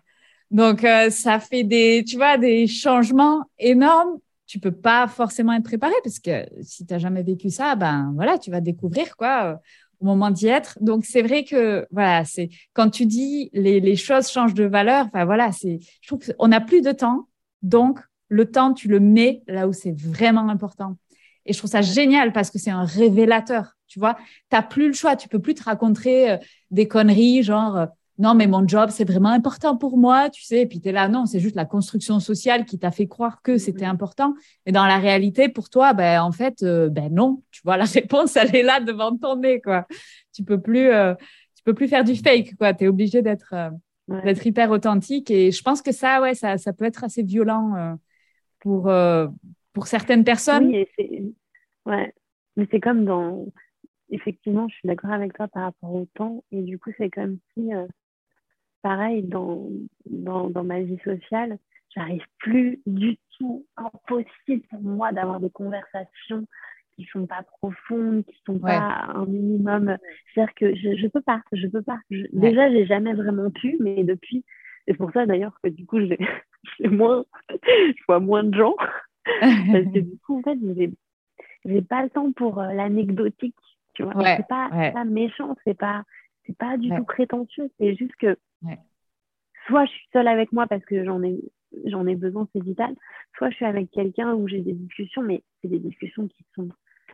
Donc, euh, ça fait des, tu vois, des changements énormes. Tu peux pas forcément être préparé parce que si tu n'as jamais vécu ça, ben voilà, tu vas découvrir quoi au moment d'y être. Donc, c'est vrai que voilà, c'est quand tu dis les, les choses changent de valeur. Enfin voilà, c'est, je trouve qu'on n'a plus de temps. Donc, le temps, tu le mets là où c'est vraiment important. Et je trouve ça génial parce que c'est un révélateur. Tu vois, tu n'as plus le choix. Tu peux plus te raconter euh, des conneries genre non, mais mon job, c'est vraiment important pour moi, tu sais. Et puis tu es là, non, c'est juste la construction sociale qui t'a fait croire que c'était important. Et dans la réalité, pour toi, ben, en fait, euh, ben non, tu vois, la réponse, elle est là devant ton nez, quoi. Tu peux plus, euh, tu peux plus faire du fake, quoi. Tu es obligé d'être euh, d'être hyper authentique. Et je pense que ça, ouais, ça, ça peut être assez violent pour, pour certaines personnes. Oui, ouais. mais c'est comme dans. Effectivement, je suis d'accord avec toi par rapport au temps. Et du coup, c'est comme si pareil dans, dans, dans ma vie sociale, j'arrive plus du tout, impossible pour moi d'avoir des conversations qui sont pas profondes, qui sont pas un minimum. C'est-à-dire que je, je peux pas, je peux pas. Je, ouais. Déjà, j'ai jamais vraiment pu, mais depuis, c'est pour ça d'ailleurs que du coup, j'ai moins, je vois moins de gens. parce que du coup, en fait, j'ai, j'ai pas le temps pour euh, l'anecdotique, tu vois. c'est pas, pas méchant, c'est pas, c'est pas du tout prétentieux, c'est juste que soit je suis seule avec moi parce que j'en ai, j'en ai besoin, c'est vital, soit je suis avec quelqu'un où j'ai des discussions, mais c'est des discussions qui sont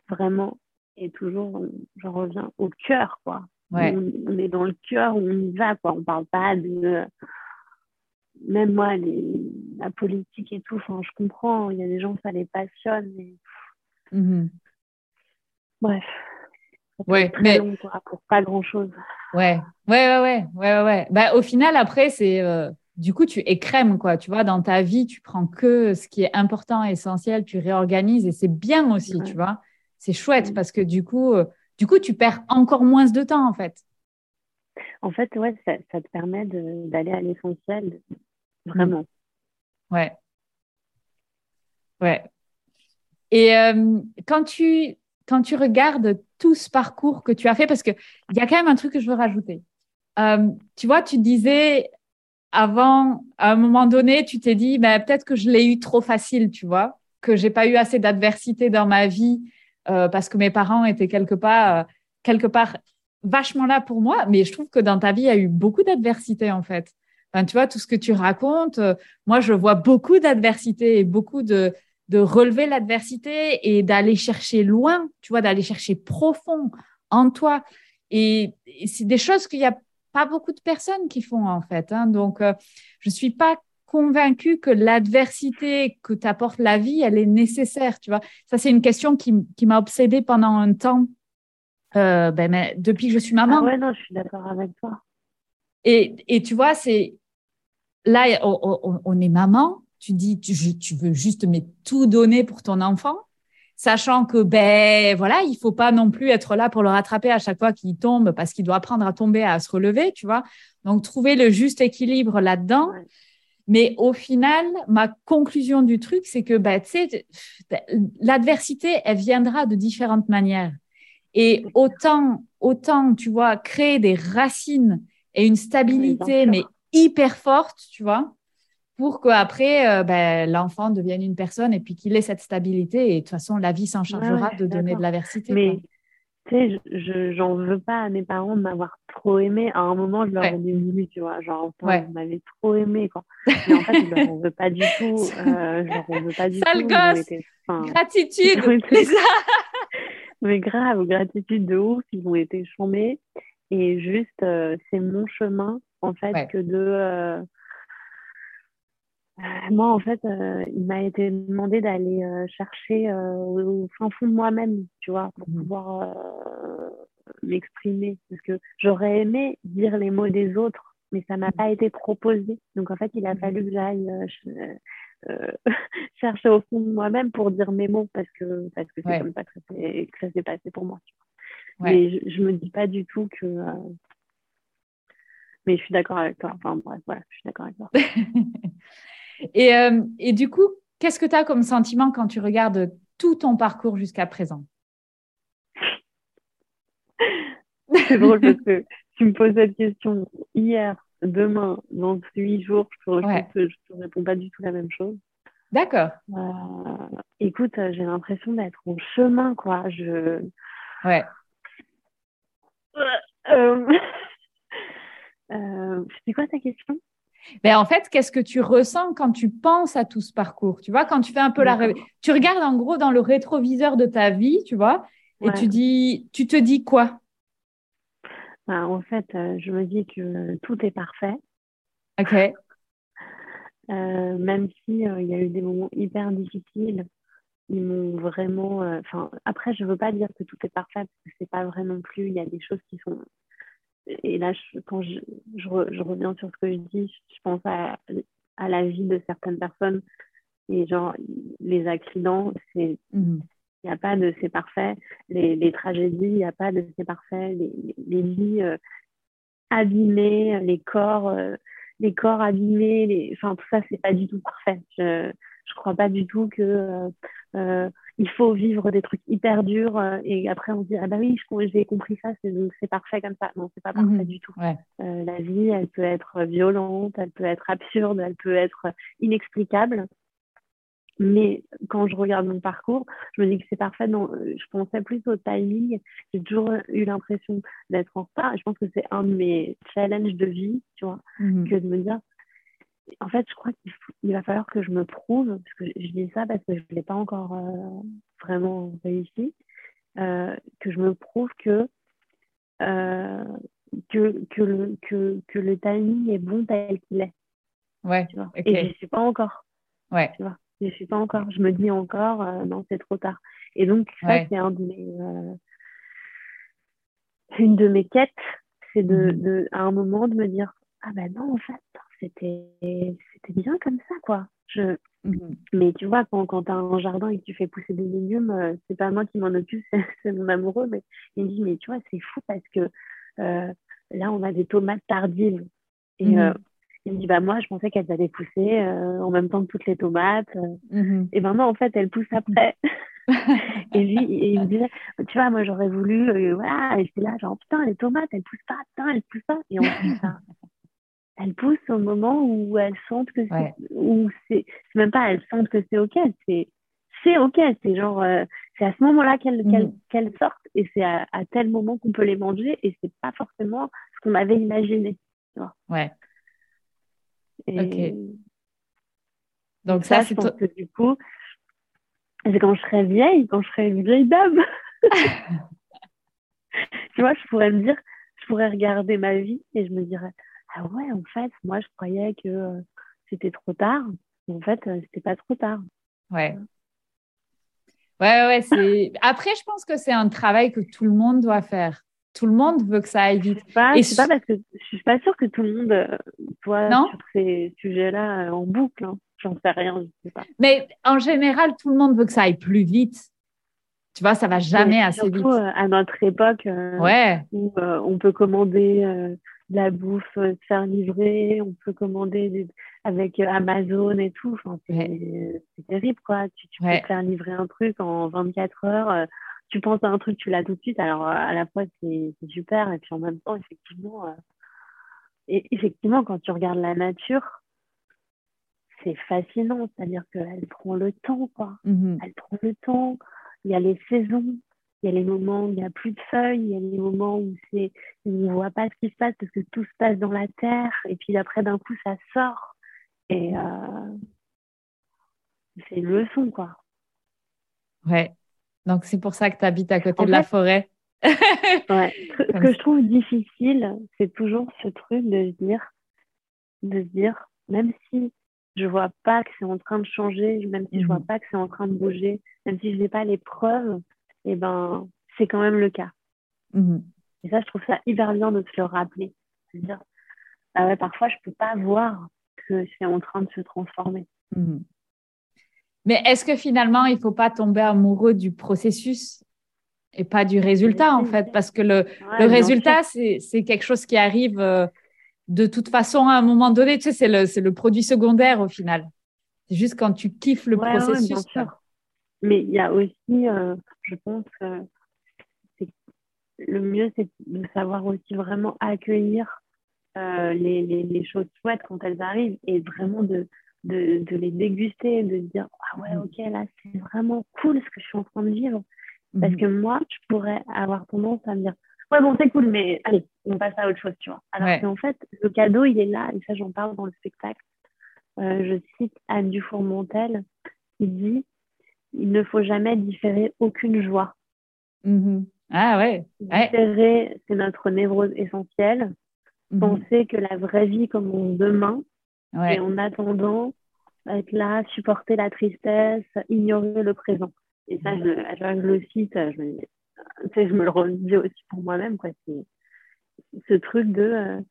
vraiment, et toujours, j'en reviens au cœur, quoi. On, est dans le cœur où on y va, quoi. On parle pas de. Même moi, les, la politique et tout, enfin, je comprends, il y a des gens, ça les passionne, mais. Mm-hmm. Bref, ouais, mais pour pas grand chose. Ouais, ouais, ouais, ouais, ouais, Bah, au final, après, c'est euh, du coup, tu écrèmes quoi. Tu vois, dans ta vie, tu prends que ce qui est important, essentiel, tu réorganises et c'est bien aussi, tu vois. C'est chouette parce que du coup, euh, du coup, tu perds encore moins de temps en fait. En fait, ouais, ça, ça te permet d'aller à l'essentiel, vraiment. Ouais. Ouais. Et euh, quand tu quand tu regardes tout ce parcours que tu as fait, parce qu'il y a quand même un truc que je veux rajouter. Euh, tu vois, tu disais avant, à un moment donné, tu t'es dit, ben, peut-être que je l'ai eu trop facile, tu vois, que j'ai pas eu assez d'adversité dans ma vie euh, parce que mes parents étaient quelque part, euh, quelque part vachement là pour moi. Mais je trouve que dans ta vie, il y a eu beaucoup d'adversité en fait. Tu vois, tout ce que tu racontes, moi, je vois beaucoup d'adversité et beaucoup de, de relever l'adversité et d'aller chercher loin, tu vois, d'aller chercher profond en toi. Et, c'est des choses qu'il n'y a pas beaucoup de personnes qui font en fait. Hein. Donc, euh, je ne suis pas convaincue que l'adversité que t'apporte la vie, elle est nécessaire, tu vois. Ça, c'est une question qui, m'a obsédée pendant un temps, euh, ben, mais depuis que je suis maman. Ah ouais, non, je suis d'accord avec toi. Et, et tu vois, c'est là, on est maman, tu dis, tu, veux juste mais tout donner pour ton enfant, sachant que ben voilà, il faut pas non plus être là pour le rattraper à chaque fois qu'il tombe parce qu'il doit apprendre à tomber, à se relever, tu vois. Donc trouver le juste équilibre là-dedans. Mais au final, ma conclusion du truc, c'est que ben, l'adversité, elle viendra de différentes manières. Et autant, autant, tu vois, créer des racines et une stabilité, mais hyper forte, tu vois, pour qu'après, euh, ben, l'enfant devienne une personne et puis qu'il ait cette stabilité. Et de toute façon, la vie s'en chargera de donner de l'aversité. Mais tu sais, je j'en veux pas à mes parents de m'avoir trop aimé. À un moment, je leur ai dit, tu vois. Genre, enfin, ils m'avaient trop aimé, quoi. Mais en fait, je leur en veux pas du tout. Euh, je leur en veux pas du Sale tout. Gosse. Gratitude. mais grave, gratitude de ouf. Ils ont été chambés. Et juste, euh, c'est mon chemin, en fait, que de euh, moi, en fait, euh, il m'a été demandé d'aller euh, chercher au fin fond de moi-même, tu vois, pour mmh. pouvoir m'exprimer. Parce que j'aurais aimé dire les mots des autres, mais ça m'a mmh. pas été proposé. Donc, en fait, il a mmh. fallu que j'aille chercher au fond de moi-même pour dire mes mots, parce que parce que c'est comme ça que ça s'est passé pour moi. Mais je, je me dis pas du tout que mais je suis d'accord avec toi. Enfin bref, voilà, je suis d'accord avec toi. Et, euh, et du coup, qu'est-ce que tu as comme sentiment quand tu regardes tout ton parcours jusqu'à présent? C'est drôle parce que tu me poses cette question hier, demain, dans huit jours, je ne te, réponds pas du tout la même chose. D'accord. Euh, écoute, j'ai l'impression d'être en chemin, quoi. Je... Ouais. Euh, c'est quoi ta question? Mais en fait, qu'est-ce que tu ressens quand tu penses à tout ce parcours Tu vois, quand tu fais un peu la tu regardes en gros dans le rétroviseur de ta vie, tu vois, et tu dis, tu te dis quoi? Bah, en fait, euh, je me dis que tout est parfait. Ok. Euh, même si euh, il y a eu des moments hyper difficiles, ils m'ont vraiment. Enfin, après, je veux pas dire que tout est parfait parce que c'est pas vrai non plus. Il y a des choses qui sont. Et là, quand je, je, reviens sur ce que je dis, je pense à, à la vie de certaines personnes et genre les accidents, c'est. Il n'y a pas de c'est parfait. Les, les tragédies, il n'y a pas de c'est parfait. Les, les, vies euh, abîmées, les corps, euh, les corps abîmés, les... enfin tout ça, c'est pas du tout parfait. Je je crois pas du tout que euh, il faut vivre des trucs hyper durs et après on se dit ah bah oui j'ai compris ça c'est c'est parfait comme ça non c'est pas parfait mhm. du tout ouais. la vie elle peut être violente elle peut être absurde elle peut être inexplicable mais quand je regarde mon parcours, je me dis que c'est parfait. je pensais plus au timing. J'ai toujours eu l'impression d'être en retard. Et je pense que c'est un de mes challenges de vie, tu vois, mhm. que de me dire, en fait, je crois qu'il va falloir que je me prouve, parce que je dis ça parce que je ne l'ai pas encore euh, vraiment réussi, euh, que je me prouve que, euh, que, que, le, que, que le timing est bon tel qu'il est. Ouais, tu vois. Et je ne suis pas encore. Ouais. Tu vois je suis pas encore. Je me dis encore, non, c'est trop tard. Et donc, ça, c'est un de mes, une de mes quêtes, c'est de, mhm. de, à un moment de me dire, ah ben non, en fait, c'était, c'était bien comme ça, quoi. Je... Mhm. Mais tu vois, quand, quand tu as un jardin et que tu fais pousser des légumes, euh, c'est pas moi qui m'en occupe, c'est mon amoureux, mais il me dit, mais tu vois, c'est fou parce que là, on a des tomates tardives. Et, mhm. Il me dit, bah, moi, je pensais qu'elles allaient pousser euh, en même temps que toutes les tomates. Mm-hmm. Et ben non, en fait, elles poussent après. et lui, il me disait, tu vois, moi, j'aurais voulu, euh, voilà, et c'est là, genre, putain, les tomates, elles poussent pas, putain, elles poussent pas. Et en fait, ça, elles poussent au moment où elles sentent que c'est, ou c'est, même pas elles sentent que c'est OK, c'est, c'est OK, c'est genre, euh, c'est à ce moment-là qu'elles, qu'elles, sortent et c'est à, à, tel moment qu'on peut les manger et c'est pas forcément ce qu'on avait imaginé. Tu vois. Ouais. Et Donc ça, je pense que du coup, c'est quand je serai vieille, quand je serai une vieille dame. tu vois, je pourrais me dire, je pourrais regarder ma vie et je me dirais, ah ouais, en fait, moi, je croyais que euh, c'était trop tard. Mais en fait, euh, c'était pas trop tard. Ouais. Ouais, ouais, c'est. Après, je pense que c'est un travail que tout le monde doit faire tout le monde veut que ça aille vite. Je pas, pas parce que je suis pas sûre que tout le monde soit euh, sur ces sujets-là euh, en boucle. Hein. J'en sais rien, je sais pas. Mais en général, tout le monde veut que ça aille plus vite. Tu vois, ça va jamais assez surtout, vite. Euh, à notre époque, ouais. où on peut commander de la bouffe, se faire livrer, on peut commander avec Amazon et tout. Enfin, c'est terrible, quoi. Tu, tu peux faire livrer un truc en 24 heures tu penses à un truc, tu l'as tout de suite. Alors, euh, à la fois, c'est super. Et puis, en même temps, effectivement, euh, et effectivement, quand tu regardes la nature, c'est fascinant. C'est-à-dire qu'elle prend le temps, quoi. Mm-hmm. Elle prend le temps. Il y a les saisons. Il y a les moments où il n'y a plus de feuilles. Il y a les moments où, c'est, on ne voit pas ce qui se passe parce que tout se passe dans la terre. Et puis, après, d'un coup, ça sort. Et euh, c'est une leçon, quoi. Ouais, donc, c'est pour ça que tu habites à côté de la forêt. ouais. Ce que je trouve difficile, c'est toujours ce truc de se dire, de se dire, même si je vois pas que c'est en train de changer, même si je vois mhm. pas que c'est en train de bouger, même si je n'ai pas les preuves, eh ben, c'est quand même le cas. Mhm. Et ça, je trouve ça hyper bien de se le rappeler. De dire, ah ouais, parfois, je peux pas voir que c'est en train de se transformer. Mhm. Mais est-ce que finalement, il ne faut pas tomber amoureux du processus et pas du résultat, en fait? Parce que le, le résultat, c'est quelque chose qui arrive euh, de toute façon à un moment donné. Tu sais, c'est le, le, produit secondaire au final. C'est juste quand tu kiffes le processus. Mais il y a aussi, euh, je pense, que le mieux, c'est de savoir aussi vraiment accueillir euh, les, les, les, choses chouettes quand elles arrivent et vraiment de, de, de, les déguster, de se dire ah ouais ok là c'est vraiment cool ce que je suis en train de vivre. Parce mhm. que moi je pourrais avoir tendance à me dire ouais bon c'est cool mais allez on passe à autre chose tu vois. Alors qu'en fait le cadeau il est là et ça j'en parle dans le spectacle. Euh, je cite Anne Dufour-Montel il dit il ne faut jamais différer aucune joie mhm. Ah ouais. Différer, c'est notre névrose essentielle. Mhm. Penser que la vraie vie commence demain. Et en attendant, être là, supporter la tristesse, ignorer le présent. Et ça, je, je, le cite, je me, je me le redis aussi pour moi-même. Quoi. Ce truc de euh,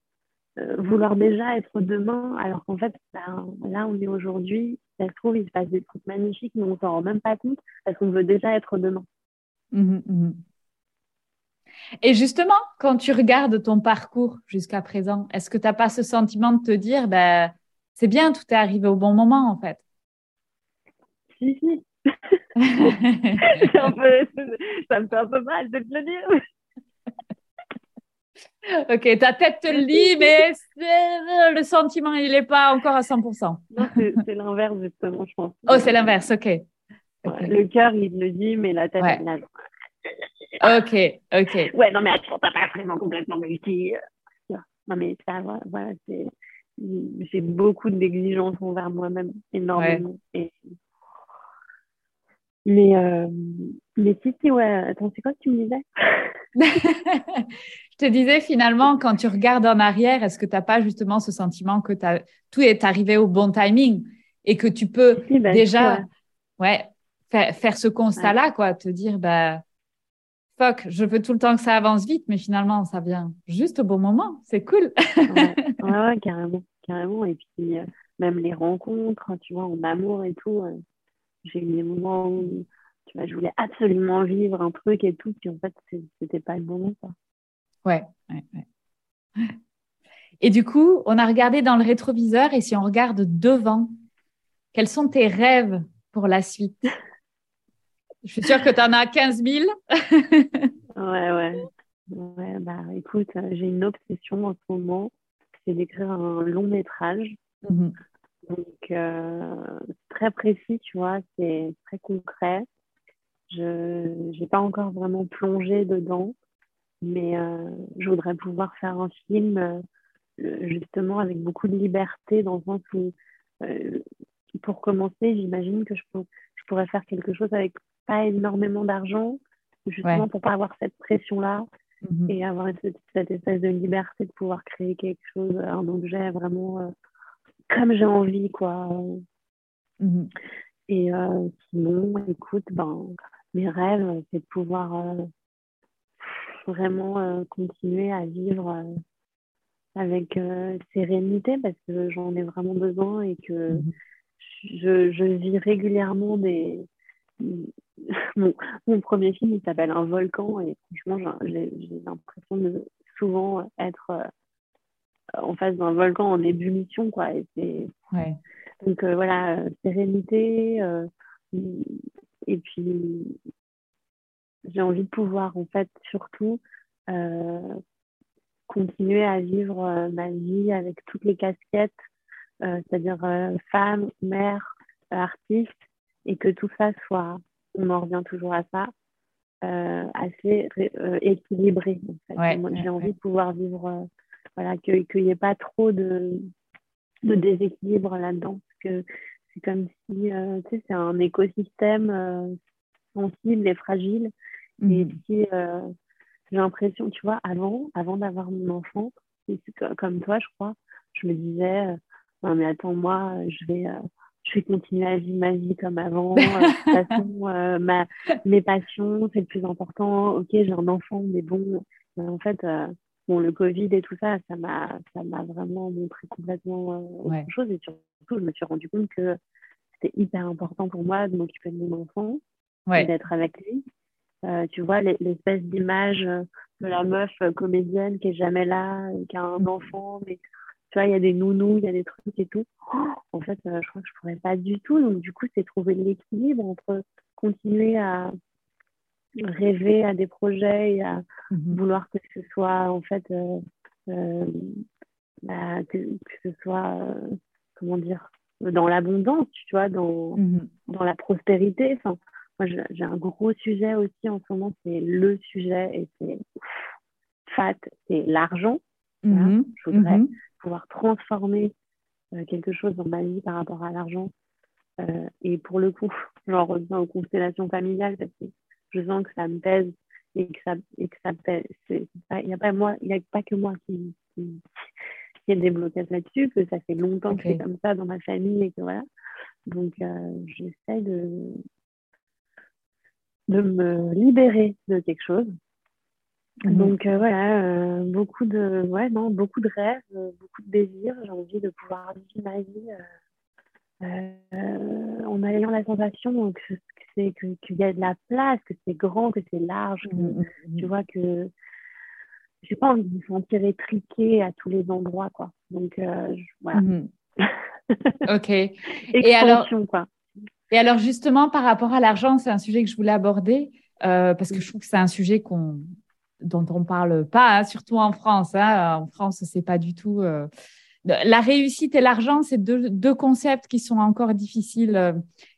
euh, vouloir déjà être demain, alors qu'en fait, ben, là, on est aujourd'hui, ça se trouve, il se passe des trucs magnifiques, mais on s'en rend même pas compte parce qu'on veut déjà être demain. Mhm, mhm. Et justement, quand tu regardes ton parcours jusqu'à présent, est-ce que tu n'as pas ce sentiment de te dire, ben, c'est bien, tout est arrivé au bon moment, en fait? Si, si. un peu, ça me fait un peu mal de te le dire. ok, ta tête te le dit, mais le sentiment, il n'est pas encore à 100%. Non, c'est l'inverse, justement, je pense. Oh, c'est l'inverse, ok. Le cœur, il le dit, mais la tête, elle l'a. Ok, ok. Ouais, non, mais attends, t'as pas vraiment complètement réussi. Non, mais ça, voilà, c'est. J'ai beaucoup d'exigences envers moi-même, énormément. Et... Mais, euh... mais si, si, ouais. Attends, c'est quoi que tu me disais? Je te disais finalement, quand tu regardes en arrière, est-ce que tu n'as pas justement ce sentiment que as... tout est arrivé au bon timing et que tu peux bah, déjà ouais. faire, faire ce constat-là, quoi, te dire, bah, fuck, je veux tout le temps que ça avance vite, mais finalement, ça vient juste au bon moment. C'est cool. ouais. carrément, carrément. Et puis, euh, même les rencontres, tu vois, en amour et tout, euh, j'ai eu des moments où, tu vois, je voulais absolument vivre un truc et tout, puis en fait, c'était pas le moment, quoi. Ouais, ouais, ouais. Et du coup, on a regardé dans le rétroviseur et si on regarde devant, quels sont tes rêves pour la suite? Je suis sûre que tu en as 15 000. ouais, ouais. Ouais, bah écoute, j'ai une obsession en ce moment, c'est d'écrire un long métrage. Mm-hmm. Donc, euh, très précis, tu vois, c'est très concret. Je n'ai pas encore vraiment plongé dedans, mais euh, je voudrais pouvoir faire un film euh, justement avec beaucoup de liberté dans le sens où, pour commencer, j'imagine que je, je pourrais faire quelque chose avec pas énormément d'argent, justement pour pas avoir cette pression-là mhm. et avoir cette, cette, espèce de liberté de pouvoir créer quelque chose, un objet vraiment euh, comme j'ai envie, quoi. Mhm. Et euh, sinon, écoute, ben, mes rêves, c'est de pouvoir euh, vraiment continuer à vivre avec sérénité parce que j'en ai vraiment besoin et que mhm. je, je, vis régulièrement des, mon, mon, premier film, il s'appelle Un volcan et franchement, j'ai l'impression de souvent être euh, en face d'un volcan en ébullition, quoi. Et ouais. Donc euh, voilà, euh, sérénité. et puis, j'ai envie de pouvoir, en fait, surtout continuer à vivre ma vie avec toutes les casquettes, c'est-à-dire femme, mère, artiste et que tout ça soit, on en revient toujours à ça, euh, assez euh, équilibré. j'ai envie de pouvoir vivre, euh, voilà, qu'il n'y ait pas trop de, de déséquilibre là-dedans. Parce que c'est comme si, tu sais, c'est un écosystème sensible et fragile. Et mhm. si j'ai l'impression, tu vois, avant, avant d'avoir mon enfant, comme toi, je crois, je me disais, non mais attends, moi, je vais je vais continuer à vivre ma vie comme avant. Euh, de toute façon, euh, ma, mes passions, c'est le plus important. Ok, j'ai un enfant, mais bon, en fait, euh, bon, le Covid et tout ça, ça m'a, ça m'a vraiment montré complètement autre chose. Et surtout, je me suis rendu compte que c'était hyper important pour moi de m'occuper de mon enfant et d'être avec lui. Tu vois, l'espèce d'image de la meuf comédienne qui est jamais là, qui a un enfant, mais tu vois, il y a des nounous, il y a des trucs et tout. en fait, euh, je crois que je pourrais pas du tout. Donc, du coup, c'est trouver l'équilibre entre continuer à rêver à des projets et à mhm. vouloir que ce soit, en fait, euh, euh, bah, que, ce soit, comment dire, dans l'abondance, tu vois, dans, mhm. dans la prospérité. Enfin, moi, j'ai un gros sujet aussi en ce moment, c'est le sujet et c'est fat, c'est l'argent. Mhm. Je voudrais pouvoir transformer euh, quelque chose dans ma vie par rapport à l'argent. Euh, et pour le coup, j'en reviens aux constellations familiales parce que je sens que ça me pèse et que ça, et que ça il n'y a pas moi, il y a pas que moi qui, qui, qui ai des blocages là-dessus, que ça fait longtemps que c'est comme ça dans ma famille et que voilà. Donc, euh, j'essaie de, de me libérer de quelque chose. Mhm. Donc euh, voilà, euh, beaucoup de ouais non, beaucoup de rêves, beaucoup de désirs. J'ai envie de pouvoir vivre ma vie en ayant la sensation que c'est qu'il y a de la place, que c'est grand, que c'est large, que, mhm, mhm, tu vois que j'ai pas envie de me sentir étriquée à tous les endroits quoi. Donc voilà. ok. et alors, quoi. Et alors justement, par rapport à l'argent, c'est un sujet que je voulais aborder euh, parce que je trouve que c'est un sujet dont on parle pas, hein, surtout en France. Hein. En France, c'est pas du tout. Euh, la réussite et l'argent, c'est deux, deux, concepts qui sont encore difficiles euh,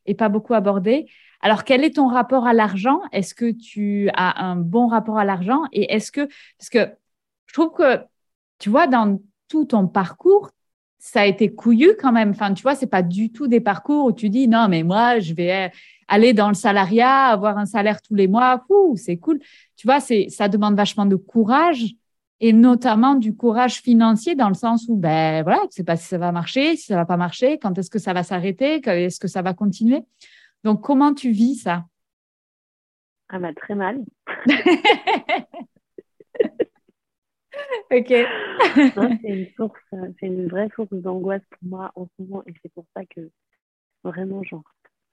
et pas beaucoup abordés. Alors, quel est ton rapport à l'argent? Est-ce que tu as un bon rapport à l'argent? Et est-ce que, parce que je trouve que, tu vois, dans tout ton parcours, ça a été couillu quand même. Enfin, tu vois, c'est pas du tout des parcours où tu dis non, mais moi, je vais aller dans le salariat, avoir un salaire tous les mois. c'est cool. Tu vois, c'est ça demande vachement de courage et notamment du courage financier dans le sens où ben voilà, tu sais pas si ça va marcher, si ça va pas marcher, quand est-ce que ça va s'arrêter, est-ce que ça va continuer. Donc, comment tu vis ça? Ah bah très mal. ok. c'est une source, c'est une vraie source d'angoisse pour moi en ce moment et c'est pour ça que vraiment, genre,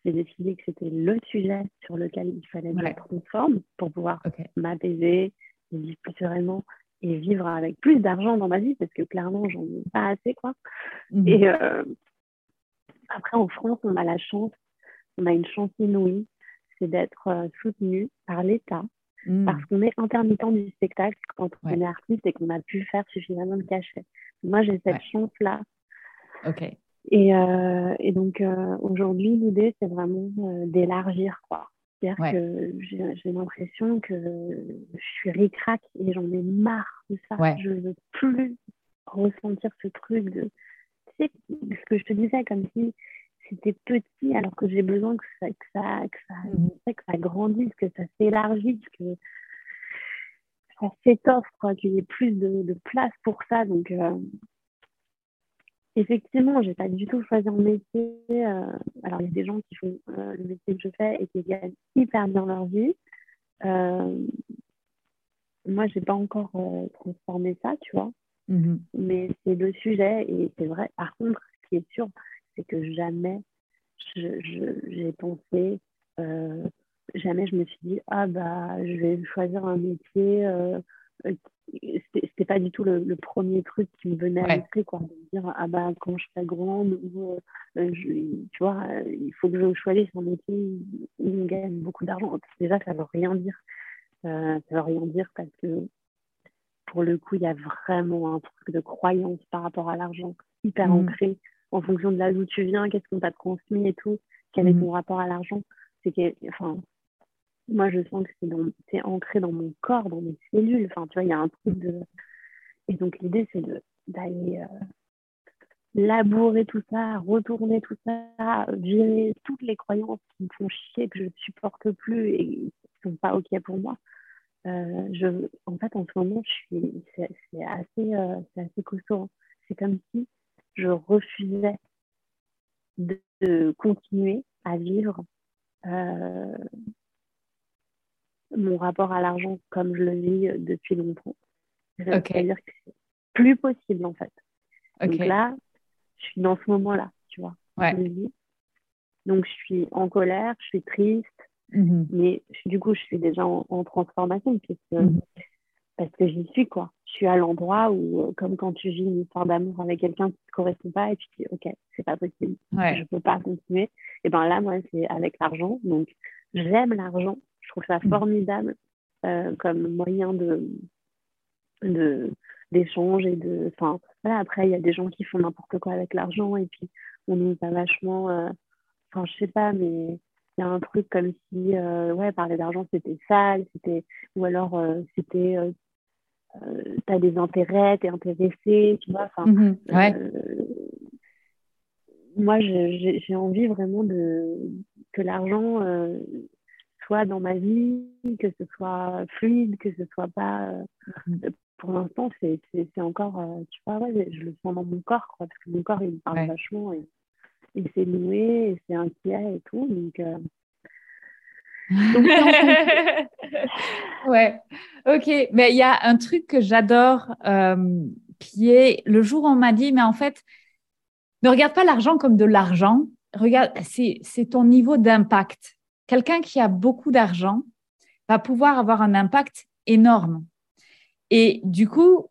j'ai décidé que c'était le sujet sur lequel il fallait mettre en forme pour pouvoir m'apaiser, vivre plus sereinement et vivre avec plus d'argent dans ma vie parce que clairement, j'en ai pas assez, quoi. Mhm. Et euh, après, en France, on a la chance, on a une chance inouïe, c'est d'être euh, soutenu par l'État Mm. Parce qu'on est intermittent du spectacle quand on est artiste et qu'on a pu faire suffisamment de cachets. Moi, j'ai cette chance-là. Ok. Et, euh, et donc, euh, aujourd'hui, l'idée, c'est vraiment euh, d'élargir, quoi. C'est-à-dire que j'ai l'impression que je suis ricrac et j'en ai marre de ça. Je ne veux plus ressentir ce truc de. Tu sais, ce que je te disais, comme si c'était petit alors que j'ai besoin que ça, que ça, que ça, mm. que ça grandisse, que ça s'élargisse, que ça s'étoffe, qu'il y ait plus de, de, place pour ça. Donc, euh, effectivement, j'ai pas du tout choisi un métier. Euh, alors, il y a des gens qui font euh, le métier que je fais et qui gagnent hyper bien leur vie. moi, j'ai pas encore transformé ça, tu vois. Mm-hmm. Mais c'est le sujet et c'est vrai. Par contre, ce qui est sûr, c'est que jamais j'ai pensé, euh, jamais je me suis dit, ah bah, je vais choisir un métier. Euh, c'était pas du tout le, premier truc qui me venait à l'esprit, quoi. De me dire, ah bah, quand je serai grande, ou, euh, tu vois, il faut que je choisisse un métier où on gagne beaucoup d'argent. Déjà, ça veut rien dire. ça veut rien dire parce que pour le coup, il y a vraiment un truc de croyance par rapport à l'argent hyper mmh. ancré en fonction de là d'où tu viens, qu'est-ce qu'on t'a transmis et tout, quel est mhm. ton rapport à l'argent. C'est que, enfin, moi, je sens que c'est ancré dans mon corps, dans mes cellules. Enfin, tu vois, il y a un truc de. Et donc, l'idée, c'est d'aller euh, labourer tout ça, retourner tout ça, virer toutes les croyances qui me font chier, que je ne supporte plus et qui ne sont pas OK pour moi. Euh, je, en fait, en ce moment, c'est assez, euh, assez costaud. Hein. C'est comme si je refusais de, continuer à vivre euh, mon rapport à l'argent comme je le vis depuis longtemps. C'est-à-dire que c'est plus possible en fait. Donc là, je suis dans ce moment-là, tu vois. Donc je suis en colère, je suis triste, mm-hmm. mais du coup je suis déjà en, transformation puisque mm-hmm parce que j'y suis, quoi. Suis à l'endroit où, euh, comme quand tu vis une histoire d'amour avec quelqu'un qui ne te correspond pas et tu te dis, OK, c'est pas possible, je ne peux pas continuer. Et bien là, moi, c'est avec l'argent. Donc, j'aime l'argent. Je trouve ça mm. formidable euh, comme moyen de d'échange et de enfin voilà, après il y a des gens qui font n'importe quoi avec l'argent et puis on nous a vachement euh, enfin je sais pas mais il y a un truc comme si ouais parler d'argent c'était sale c'était ou alors c'était euh, tu as des intérêts, tu es intéressé, tu vois. Mhm, euh, moi, j'ai envie vraiment de, que l'argent euh, soit dans ma vie, que ce soit fluide, que ce soit pas. Mm-hmm. pour l'instant, c'est encore, tu vois, ouais, je le sens dans mon corps, quoi, parce que mon corps, il me parle vachement et, et c'est noué, et c'est inquiet et tout. Donc, ouais, ok. Mais il y a un truc que j'adore euh, qui est le jour où on m'a dit, mais en fait, ne regarde pas l'argent comme de l'argent. Regarde, c'est ton niveau d'impact. Quelqu'un qui a beaucoup d'argent va pouvoir avoir un impact énorme. Et du coup,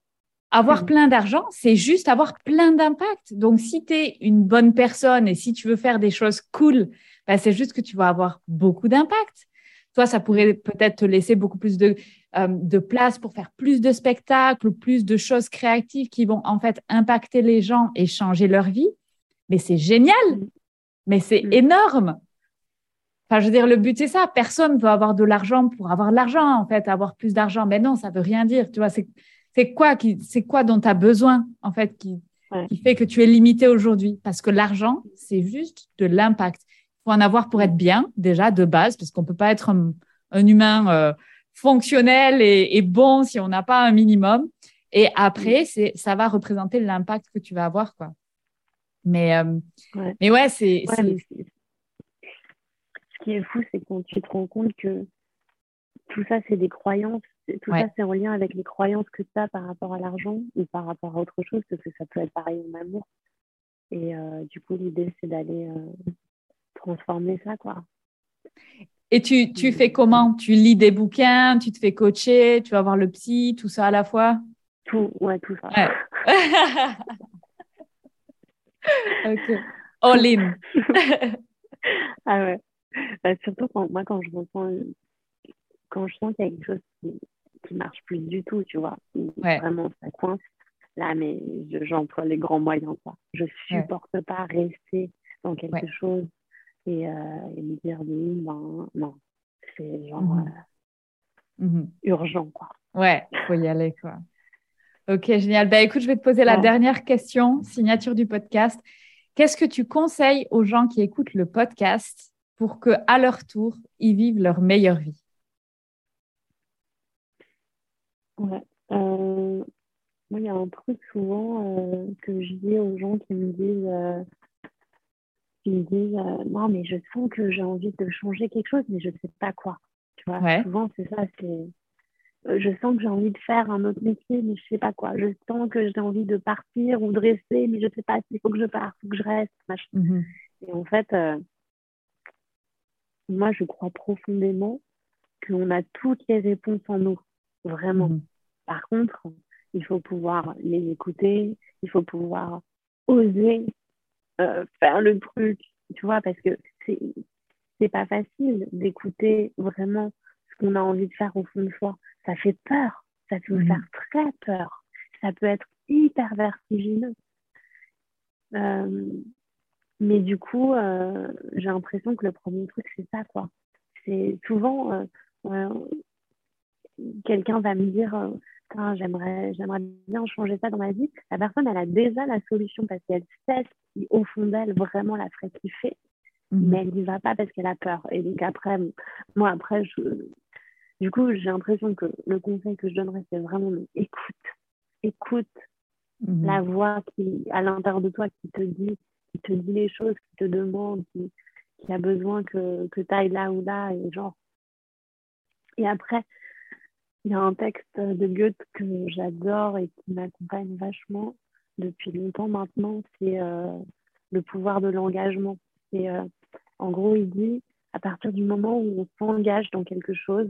avoir mm. plein d'argent, c'est juste avoir plein d'impact. Donc, si tu es une bonne personne et si tu veux faire des choses cool, bah, c'est juste que tu vas avoir beaucoup d'impact. Toi, ça pourrait peut-être te laisser beaucoup plus de, euh, de place pour faire plus de spectacles plus de choses créatives qui vont en fait impacter les gens et changer leur vie. Mais c'est génial, mais c'est mm. énorme. Enfin, je veux dire, le but, c'est ça. Personne veut avoir de l'argent pour avoir de l'argent, en fait, avoir plus d'argent. Mais non, ça veut rien dire. Tu vois, c'est quoi, qui, quoi dont tu as besoin, en fait, qui, qui fait que tu es limité aujourd'hui? Parce que l'argent, c'est juste de l'impact faut en avoir pour être bien, déjà, de base, parce qu'on ne peut pas être un, humain euh, fonctionnel et, bon si on n'a pas un minimum. Et après, c'est, ça va représenter l'impact que tu vas avoir. Quoi. Mais, euh, ouais. mais ouais, c'est, Ce qui est fou, c'est quand tu te rends compte que tout ça, c'est des croyances. Tout ça, c'est en lien avec les croyances que tu as par rapport à l'argent ou par rapport à autre chose, parce que ça peut être pareil en amour. Et euh, du coup, l'idée, c'est d'aller transformer ça, quoi. Et tu, tu fais comment? Tu lis des bouquins, tu te fais coacher, tu vas voir le psy, tout ça à la fois? Tout, ouais, tout ça. ok. All in. ah ouais. Bah, surtout quand, moi, quand je ressens, quand je sens qu'il y a quelque chose qui, qui marche plus du tout, tu vois, vraiment ça coince, là, mais j'emploie les grands moyens, quoi. Je supporte pas rester dans quelque chose et, euh, et me dire ben, non, c'est genre mhm. Euh, mhm. urgent quoi. Ouais, faut y aller quoi. Ok, génial. Ben, écoute, je vais te poser la dernière question, signature du podcast. Qu'est-ce que tu conseilles aux gens qui écoutent le podcast pour que, à leur tour, ils vivent leur meilleure vie? Ouais. Euh, moi, il y a un truc souvent que je dis aux gens qui me disent qui me disent euh, non mais je sens que j'ai envie de changer quelque chose mais je sais pas quoi. Tu vois souvent c'est ça c'est euh, je sens que j'ai envie de faire un autre métier mais je sais pas quoi. Je sens que j'ai envie de partir ou de rester mais je sais pas s'il faut que je parte faut que je reste mmh et en fait euh, moi je crois profondément qu'on a toutes les réponses en nous vraiment. Mmh par contre il faut pouvoir les écouter il faut pouvoir oser euh, faire le truc, tu vois, parce que c'est pas facile d'écouter vraiment ce qu'on a envie de faire au fond de soi. Ça fait peur, ça peut mhm. faire très peur, ça peut être hyper vertigineux. Euh, mais du coup, euh, j'ai l'impression que le premier truc, c'est ça, quoi. C'est souvent, quelqu'un va me dire j'aimerais, j'aimerais bien changer ça dans ma vie. La personne, elle a déjà la solution parce qu'elle sait ce qui, au fond d'elle, vraiment la ferait kiffer, mhm. mais elle n'y va pas parce qu'elle a peur. Et donc après, moi, après, je, du coup, j'ai l'impression que le conseil que je donnerais, c'est vraiment écoute, écoute mhm. la voix qui, à l'intérieur de toi, qui te dit, qui te dit les choses, qui te demande, qui, qui a besoin que, que tu ailles là ou là, et genre. Et après, il y a un texte de Goethe que j'adore et qui m'accompagne vachement depuis longtemps maintenant, c'est euh, le pouvoir de l'engagement. Et euh, en gros, il dit, à partir du moment où on s'engage dans quelque chose,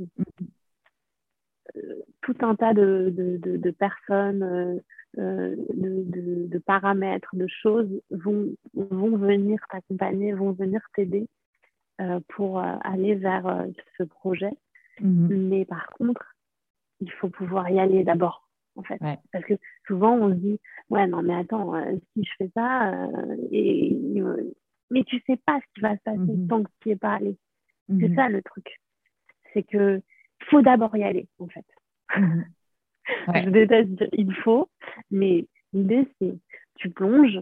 euh, tout un tas de, de, de, personnes, de, paramètres, de choses vont, vont venir t'accompagner, vont venir t'aider pour aller vers ce projet. Mm-hmm. Mais par contre, il faut pouvoir y aller d'abord, en fait. Parce que souvent, on se dit, ouais, non, mais attends, euh, si je fais ça, euh, et, euh, mais tu sais pas ce qui va se passer mhm. tant que tu n'y es pas allé. C'est mhm. ça le truc. C'est que faut d'abord y aller, en fait. Mhm. je déteste dire il faut, mais l'idée, c'est tu plonges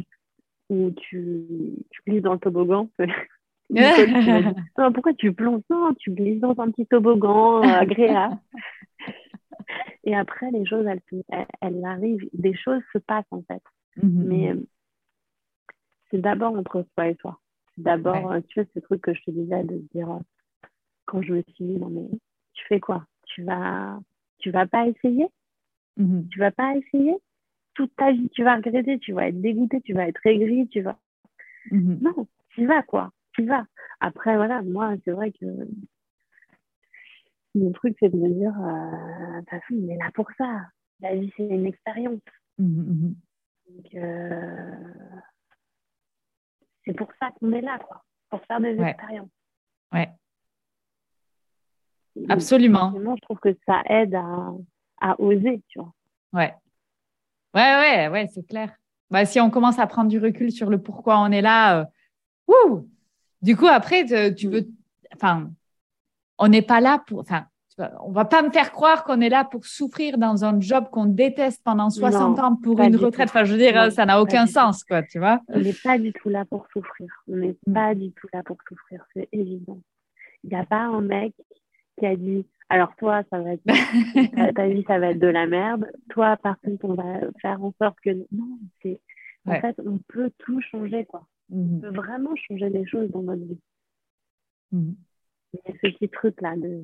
ou tu, tu glisses dans le toboggan, pourquoi tu plonges? Non, tu glisses dans un petit toboggan agréable. Et après, les choses, elles, elles, arrivent. Des choses se passent, en fait. Mhm. Mais euh, c'est d'abord entre toi et toi. C'est d'abord, euh, tu vois, ce truc que je te disais de dire, quand je me suis dit, non, mais tu fais quoi? Tu vas, tu vas pas essayer? Mhm. Tu vas pas essayer? Toute ta vie, tu vas regretter, tu vas être dégoûté, tu vas être aigri, tu vas. Mhm. Non, tu vas, quoi. Tu vas. Après, voilà, moi, c'est vrai que mon truc, c'est de me dire, euh, de toute façon, on est là pour ça. La vie, c'est une expérience. Mhm, Donc, euh, c'est pour ça qu'on est là, quoi. Pour faire des expériences. Ouais. Absolument. je trouve que ça aide à, à oser, tu vois. Ouais. Ouais, ouais, ouais, c'est clair. Bah, si on commence à prendre du recul sur le pourquoi on est là, euh, du coup, après, tu veux. Enfin, on n'est pas là pour. Enfin, on va pas me faire croire qu'on est là pour souffrir dans un job qu'on déteste pendant 60 ans pour une retraite. Enfin, je veux dire, ça n'a aucun sens, quoi, tu vois. On n'est pas du tout là pour souffrir. On n'est mm. pas du tout là pour souffrir, c'est évident. Il n'y a pas un mec qui a dit alors toi, ça va être ta vie, ça va être de la merde. Toi, par contre, on va faire en sorte que non, c'est en fait, on peut tout changer quoi. Mm-hmm. On peut vraiment changer les choses dans notre vie. Mm-hmm. Il y a ce petit truc là de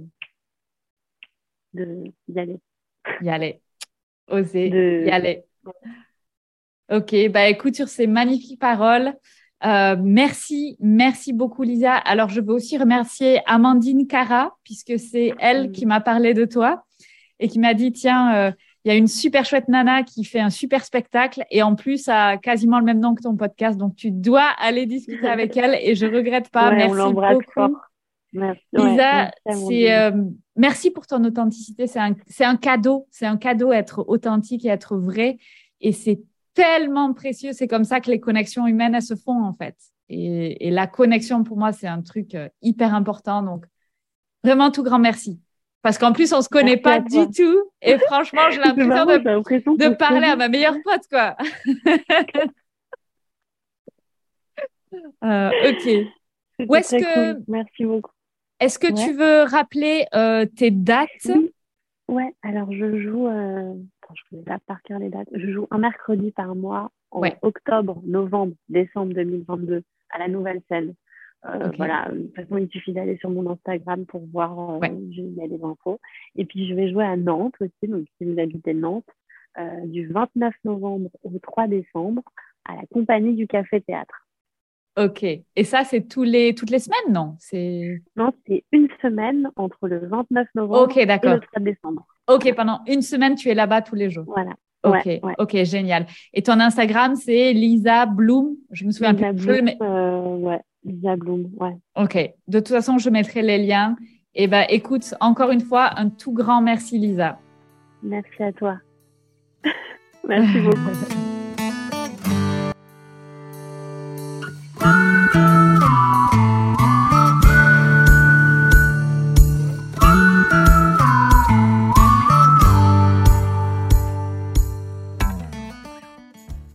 d'y aller. Y aller. Oser y aller. Ok, bah écoute, sur ces magnifiques paroles, euh, merci, merci beaucoup Lisa. Alors je veux aussi remercier Amandine Cara, puisque c'est elle qui m'a parlé de toi et qui m'a dit, tiens, euh, il y a une super chouette nana qui fait un super spectacle et en plus a quasiment le même nom que ton podcast. Donc tu dois aller discuter avec elle et je regrette pas. merci beaucoup. Merci, Lisa, euh, merci pour ton authenticité. C'est un, un, cadeau. C'est un cadeau être authentique et être vrai. Et c'est tellement précieux. C'est comme ça que les connexions humaines, elles se font, en fait. Et, la connexion, pour moi, c'est un truc euh, hyper important. Donc, vraiment, tout grand merci. Parce qu'en plus, on ne se connaît pas du tout. Et franchement, j'ai l'impression de, de parler à ma meilleure pote, quoi. Euh, ok. Où est-ce que... Merci beaucoup. Est-ce que tu veux rappeler euh, tes dates? Oui. Ouais, alors je joue je connais pas par cœur les dates. Je joue un mercredi par mois en octobre, novembre, décembre 2022 à la nouvelle scène. Euh, voilà, de toute façon, il suffit d'aller sur mon Instagram pour voir, euh, il y a des infos. Et puis, je vais jouer à Nantes aussi, donc si vous habitez Nantes, euh, du 29 novembre au 3 décembre à la compagnie du Café Théâtre. Ok. Et ça, c'est tous les, toutes les semaines, non? C'est... Non, c'est une semaine entre le 29 novembre et le 3 décembre. Ok, pendant une semaine, tu es là-bas tous les jours. Voilà. Ok, ok, génial. Et ton Instagram, c'est Lisa Bloom? Je me souviens Lisa plus. Bloom, euh, ouais, Lisa Bloom, ouais. Ok. De toute façon, je mettrai les liens. Et eh ben, écoute, encore une fois, un tout grand merci, Lisa. Merci à toi. merci beaucoup.